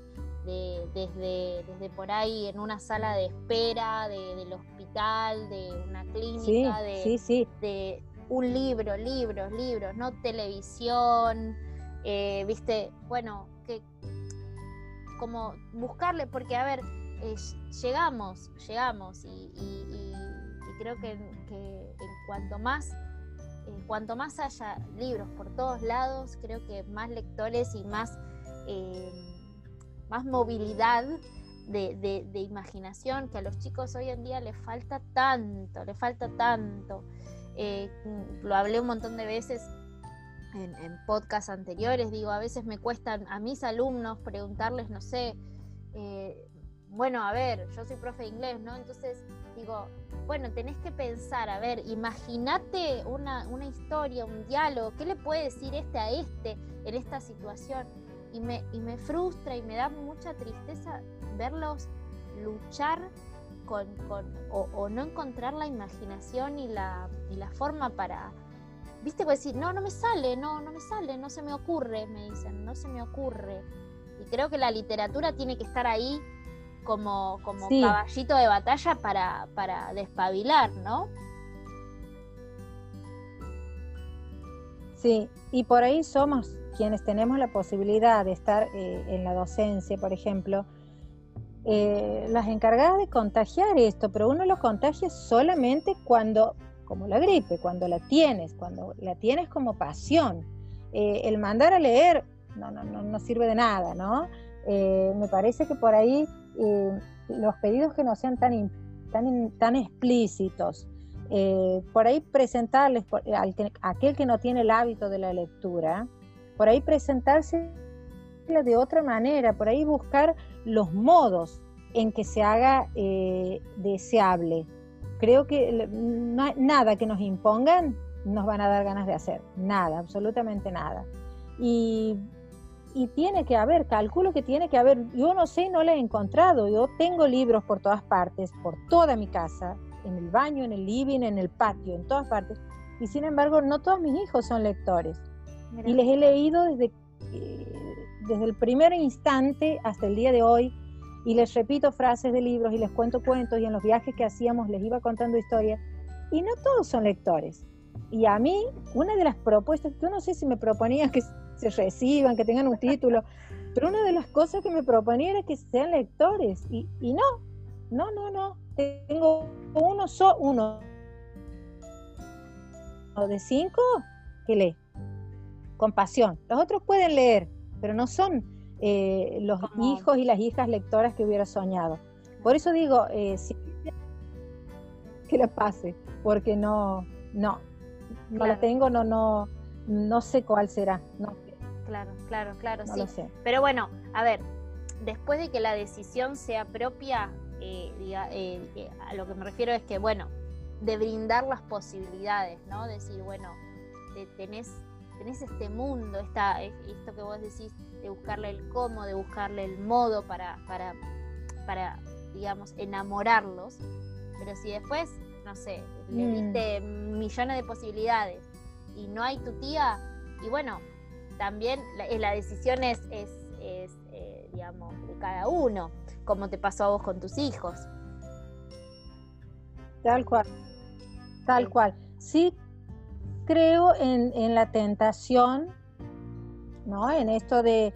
desde, desde por ahí en una sala de espera del hospital, de una clínica, de, de un libro, libros, libros, no televisión, eh, viste, bueno, que como buscarle, porque a ver, eh, llegamos, llegamos y, creo que, en cuanto más eh, cuanto más haya libros por todos lados, creo que más lectores y más más movilidad de, imaginación que a los chicos hoy en día les falta tanto, les falta tanto. Eh, lo hablé un montón de veces en, en podcasts anteriores, digo, a veces me cuestan a mis alumnos preguntarles, no sé, eh, bueno, a ver, yo soy profe de inglés, ¿no? Entonces digo, bueno, tenés que pensar, a ver, imagínate una, una historia, un diálogo, ¿qué le puede decir este a este en esta situación? Y me, y me frustra y me da mucha tristeza verlos luchar con, con o, o, no encontrar la imaginación y la, y la forma para, viste, pues decir, no, no me sale, no, no me sale, no se me ocurre, me dicen, no se me ocurre. Y creo que la literatura tiene que estar ahí como, como caballito de batalla para, para despabilar, ¿no? Sí, y por ahí somos quienes tenemos la posibilidad de estar eh, en la docencia, por ejemplo, eh, las encargadas de contagiar esto, pero uno lo contagia solamente cuando, como la gripe, cuando la tienes, cuando la tienes como pasión. Eh, el mandar a leer no, no, no, no sirve de nada, ¿no? me parece que por ahí eh, los pedidos que no sean tan, tan, tan explícitos, eh, por ahí presentarles, al aquel que no tiene el hábito de la lectura, por ahí presentarse de otra manera, por ahí buscar los modos en que se haga eh, deseable. Creo que nada que nos impongan nos van a dar ganas de hacer, nada, absolutamente nada. Y y tiene que haber, calculo que tiene que haber, yo no sé, no la he encontrado, yo tengo libros por todas partes, por toda mi casa, en el baño, en el living, en el patio, en todas partes, y sin embargo no todos mis hijos son lectores. Y les he leído desde, eh, desde el primer instante hasta el día de hoy, y les repito frases de libros y les cuento cuentos, y en los viajes que hacíamos les iba contando historias, y no todos son lectores. Y a mí, una de las propuestas, yo no sé si me proponía que se reciban, que tengan un título. Pero una de las cosas que me proponía era que sean lectores. Y, no, no, no, no. Tengo uno, so, uno de cinco que lee, con pasión. Los otros pueden leer, pero no son eh, los hijos y las hijas lectoras que hubiera soñado. Por eso digo, eh, que la pase, porque no, no, no la tengo, no, no, no sé cuál será. No Claro, claro, claro, sí. Pero bueno, a ver, después de que la decisión sea propia, eh, eh, eh, a lo que me refiero es que, bueno, de brindar las posibilidades, ¿no? Decir, bueno, tenés, tenés este mundo, esta, esto que vos decís, de buscarle el cómo, de buscarle el modo para, para, para digamos, enamorarlos. Pero si después, no sé, le mm. diste millones de posibilidades y no hay tu tía, y bueno, también la, la decisión es, es, eh, digamos, de cada uno, como te pasó a vos con tus hijos. Tal cual, tal cual. Sí creo en, la tentación, ¿no? En esto de,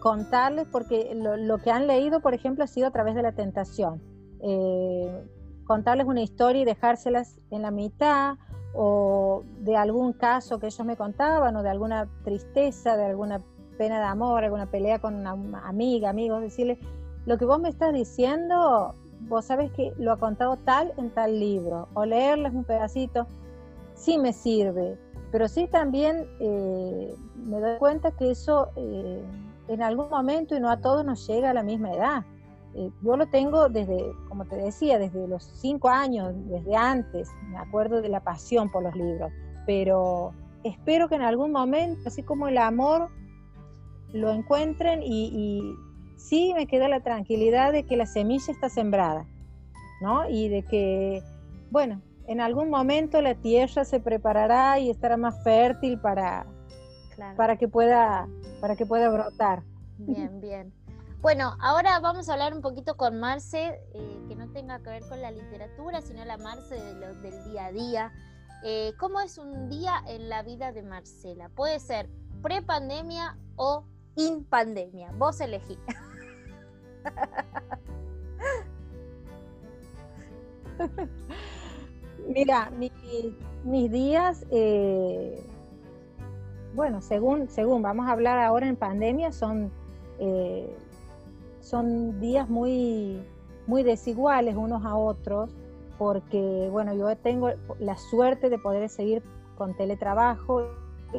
contarles, porque lo, que han leído, por ejemplo, ha sido a través de la tentación. Eh, contarles una historia y dejárselas en la mitad, o de algún caso que ellos me contaban, o de alguna tristeza, de alguna pena de amor, alguna pelea con una amiga, amigos, decirle, lo que vos me estás diciendo, vos sabes que lo ha contado tal en tal libro, o leerles un pedacito, sí me sirve, pero sí también eh, me doy cuenta que eso eh, en algún momento y no a todos nos llega a la misma edad. Eh, yo lo tengo desde, como te decía, desde los cinco años, desde antes, me acuerdo de la pasión por los libros, pero espero que en algún momento, así como el amor, lo encuentren y, sí me queda la tranquilidad de que la semilla está sembrada, ¿no? Y de que, bueno, en algún momento la tierra se preparará y estará más fértil para, para, que, pueda, para que pueda brotar. Bien, bien. Bueno, ahora vamos a hablar un poquito con Marce, eh, que no tenga que ver con la literatura, sino la Marce del día a día. Eh, ¿Cómo es un día en la vida de Marcela? Puede ser pre-pandemia o in pandemia. Vos elegí. Mira, mis días, eh, bueno, según, según vamos a hablar ahora en pandemia, son son días muy, muy desiguales unos a otros, porque bueno, yo tengo la suerte de poder seguir con teletrabajo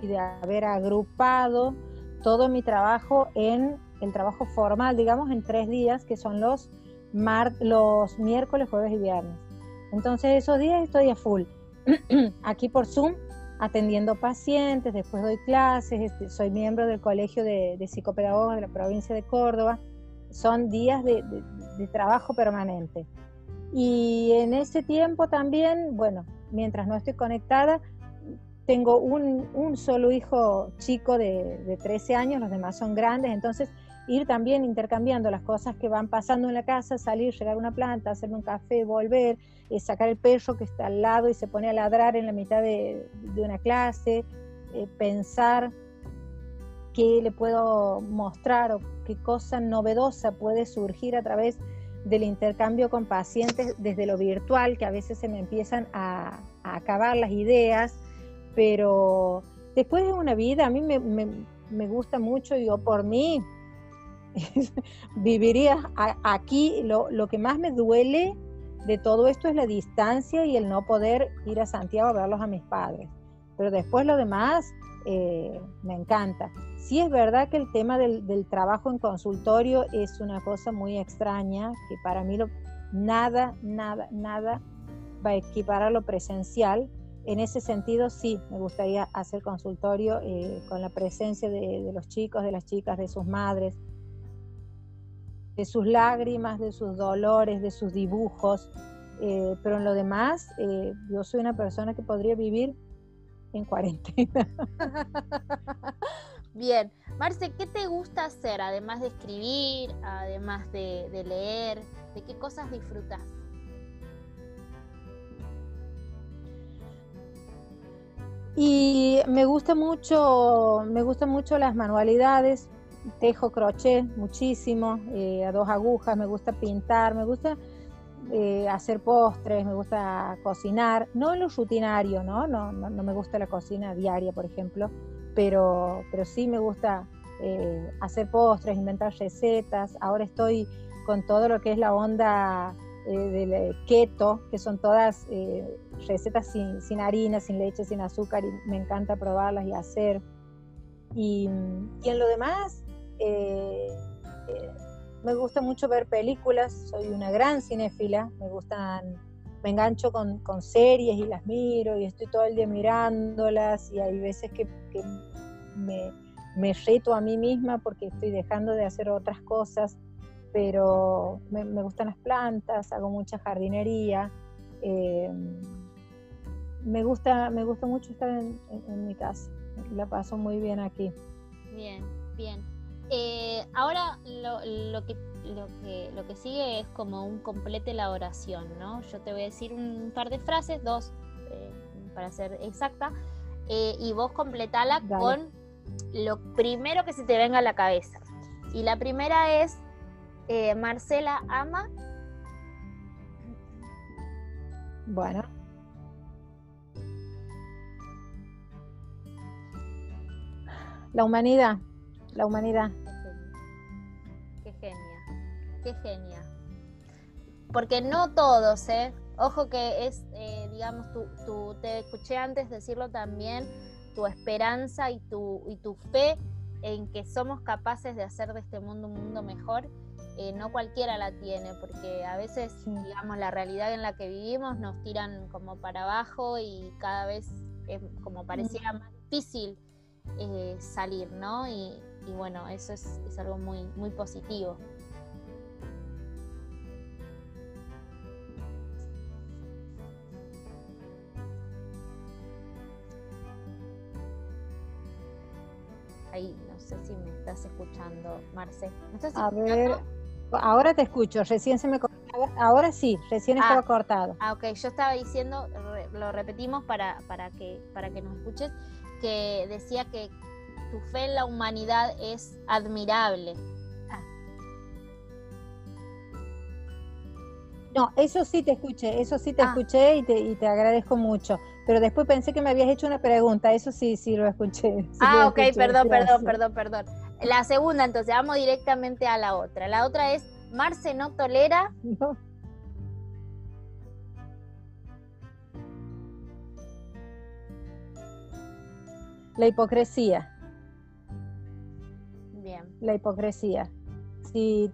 y de haber agrupado todo mi trabajo en el trabajo formal, digamos, en tres días, que son los los miércoles, jueves y viernes. Entonces esos días estoy a full. Aquí por Zoom atendiendo pacientes, después doy clases, este, soy miembro del Colegio de, Psicopedagogos de la provincia de Córdoba. Son días de, trabajo permanente. Y en ese tiempo también, bueno, mientras no estoy conectada, tengo un, solo hijo chico de, de, 13 años, los demás son grandes, entonces ir también intercambiando las cosas que van pasando en la casa, salir, llegar a una planta, hacerme un café, volver, eh, sacar el perro que está al lado y se pone a ladrar en la mitad de, una clase, eh, pensar qué le puedo mostrar o qué cosa novedosa puede surgir a través del intercambio con pacientes desde lo virtual, que a veces se me empiezan a, acabar las ideas, pero después de una vida, a mí me, gusta mucho, yo por mí, viviría aquí. Lo, lo, que más me duele de todo esto es la distancia y el no poder ir a Santiago a verlos a mis padres. Pero después lo demás eh, me encanta. Sí es verdad que el tema del, del, trabajo en consultorio es una cosa muy extraña, que para mí lo, nada, nada, nada va a equiparar lo presencial. En ese sentido, sí, me gustaría hacer consultorio eh, con la presencia de, de, los chicos, de las chicas, de sus madres, de sus lágrimas, de sus dolores, de sus dibujos, eh, pero en lo demás, eh, yo soy una persona que podría vivir en cuarentena. Bien, Marce, ¿qué te gusta hacer además de escribir, además de, de leer? ¿De qué cosas disfrutas? Y me gusta mucho, me gustan mucho las manualidades, tejo crochet muchísimo, eh, a dos agujas, me gusta pintar, me gusta eh, hacer postres, me gusta cocinar, no en lo rutinario, ¿no? No, no, me gusta la cocina diaria, por ejemplo, pero, pero sí me gusta eh, hacer postres, inventar recetas. Ahora estoy con todo lo que es la onda del keto, que son todas recetas sin, sin harina, sin leche, sin azúcar, y me encanta probarlas y hacer. Y, y en lo demás, eh, eh, me gusta mucho ver películas, soy una gran cinéfila, me gustan, me engancho con, series y las miro y estoy todo el día mirándolas y hay veces que, me, me, reto a mí misma porque estoy dejando de hacer otras cosas, pero me, gustan las plantas, hago mucha jardinería. Eh, me gusta, me gusta mucho estar en, en mi casa, la paso muy bien aquí. Bien, bien. Eh, ahora lo, que, lo, que, lo que sigue es como un complete la oración, ¿no? Yo te voy a decir un par de frases, dos eh, para ser exacta, eh, y vos completala con lo primero que se te venga a la cabeza. Y la primera es, Marcela ama. Bueno. La humanidad la humanidad. Qué genia, qué genia. Porque no todos, ¿eh? Ojo que es, eh, digamos, tu, te escuché antes decirlo también, tu esperanza y tu, y tu fe en que somos capaces de hacer de este mundo un mundo mejor, eh, no cualquiera la tiene, porque a veces, digamos, la realidad en la que vivimos nos tiran como para abajo y cada vez es como pareciera más difícil eh, salir, ¿no? Y, y bueno, eso es, algo muy, muy positivo. Ahí, no sé si me estás escuchando, Marce. A ver, ahora te escucho, recién se me ahora sí, recién estaba ah, cortado. Ah, ok, yo estaba diciendo, lo repetimos para, para, que, para que nos escuches, que decía que tu fe en la humanidad es admirable. Ah. No, eso sí te escuché, eso sí te ah. escuché y te, agradezco mucho. Pero después pensé que me habías hecho una pregunta, eso sí, sí lo escuché. ah, ok, perdón, perdón, perdón, perdón. La segunda, entonces, vamos directamente a la otra. La otra es, Marce no tolera... La hipocresía la hipocresía. Si,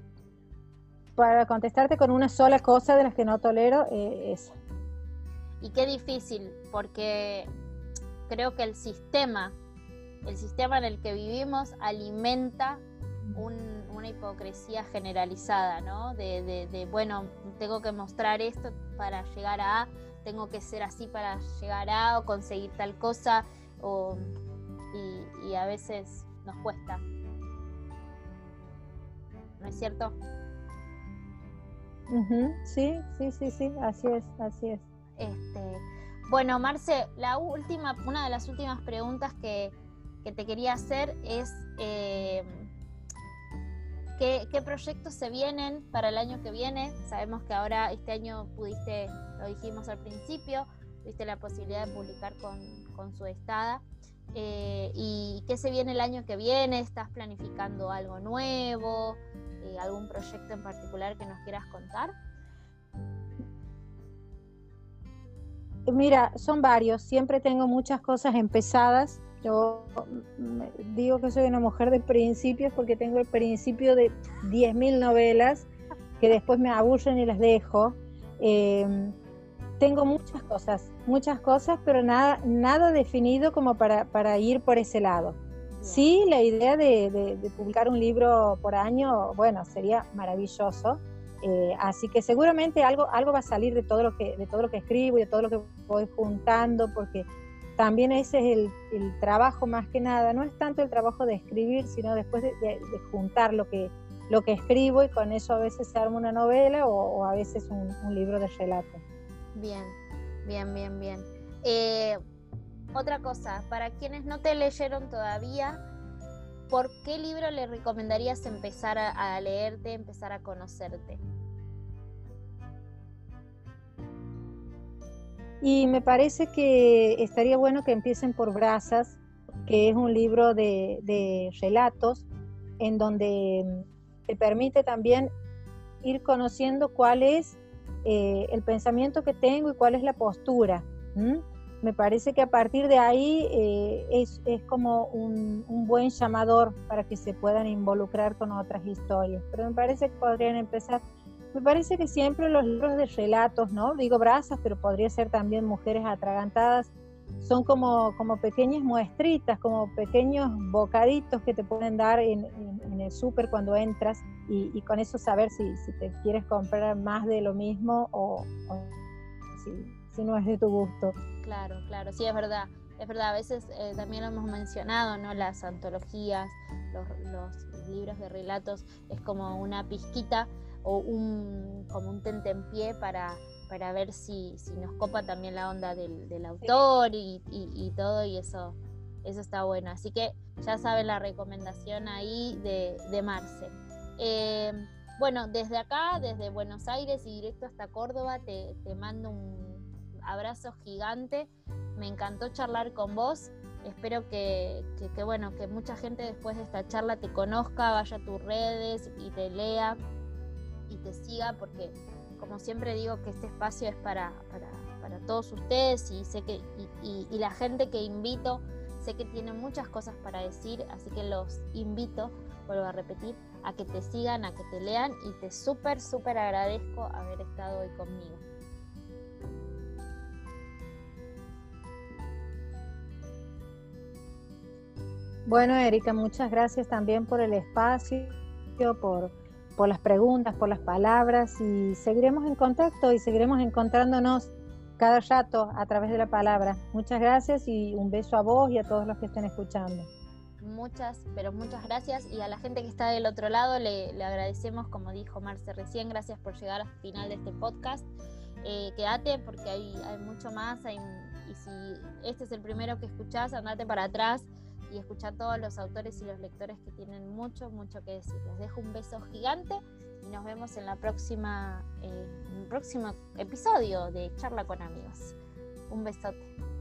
para contestarte con una sola cosa de las que no tolero, eh, esa. Y qué difícil, porque creo que el sistema, el sistema en el que vivimos alimenta una hipocresía generalizada, ¿no? De, de, bueno, tengo que mostrar esto para llegar a A, tengo que ser así para llegar a o conseguir tal cosa, o, y, a veces nos cuesta. ¿No es cierto? Sí, sí, sí, sí, así es, así es. Este, bueno, Marce, la última, una de las últimas preguntas que, te quería hacer es eh, ¿qué, proyectos se vienen para el año que viene. Sabemos que ahora este año pudiste, lo dijimos al principio, tuviste la posibilidad de publicar con, su estada. Eh, ¿Y qué se viene el año que viene? ¿Estás planificando algo nuevo? Eh, ¿Algún proyecto en particular que nos quieras contar? Mira, son varios, siempre tengo muchas cosas empezadas. Yo digo que soy una mujer de principios porque tengo el principio de 10.000 novelas que después me aburren y las dejo. Em, tengo muchas cosas, muchas cosas, pero nada, nada definido como para, para ir por ese lado. Sí, la idea de, de, publicar un libro por año, bueno, sería maravilloso. Eh, así que seguramente algo, algo va a salir de todo, lo que, de todo lo que escribo y de todo lo que voy juntando, porque también ese es el, trabajo más que nada. No es tanto el trabajo de escribir, sino después de, juntar lo que, lo que escribo y con eso a veces se arma una novela o, a veces un, libro de relato. Bien, bien, bien, bien. Eh, otra cosa, para quienes no te leyeron todavía, ¿por qué libro le recomendarías empezar a leerte, empezar a conocerte? Y me parece que estaría bueno que empiecen por Brasas, que es un libro de, relatos en donde mm, te permite también ir conociendo cuál es eh, el pensamiento que tengo y cuál es la postura. Me parece que a partir de ahí eh, es, como un, un, buen llamador para que se puedan involucrar con otras historias. Pero me parece que podrían empezar me parece que siempre los libros de relatos, ¿no? Digo brasas, pero podría ser también mujeres atragantadas, son como, como pequeñas muestritas, como pequeños bocaditos que te pueden dar en, el súper cuando entras y, con eso saber si, si, te quieres comprar más de lo mismo o, si, no es de tu gusto. Claro, claro, sí, es verdad. Es verdad, a veces eh, también lo hemos mencionado, ¿no? Las antologías, los, los libros de relatos, es como una pizquita o un, como un tentempié para, para ver si, si nos copa también la onda del, del autor y, y, todo, y eso, eso está bueno. Así que ya saben la recomendación ahí de, de Marce. Eh, bueno, desde acá, desde Buenos Aires y directo hasta Córdoba, te, te mando un abrazo gigante. Me encantó charlar con vos. Espero que, que, bueno, que mucha gente después de esta charla te conozca, vaya a tus redes y te lea y te siga porque como siempre digo que este espacio es para, para, todos ustedes y sé que y, la gente que invito sé que tiene muchas cosas para decir así que los invito vuelvo a repetir a que te sigan a que te lean y te súper súper agradezco haber estado hoy conmigo Bueno, Erika, muchas gracias también por el espacio, por, por las preguntas, por las palabras y seguiremos en contacto y seguiremos encontrándonos cada rato a través de la palabra. Muchas gracias y un beso a vos y a todos los que estén escuchando. Muchas, pero muchas gracias y a la gente que está del otro lado le, agradecemos, como dijo Marce recién, gracias por llegar al final de este podcast. Eh, quédate porque hay, hay mucho más y si este es el primero que escuchás, andate para atrás y escuchar todos los autores y los lectores que tienen mucho, mucho que decir. Les dejo un beso gigante y nos vemos en la próxima, eh, en el próximo episodio de Charla con Amigos. Un besote.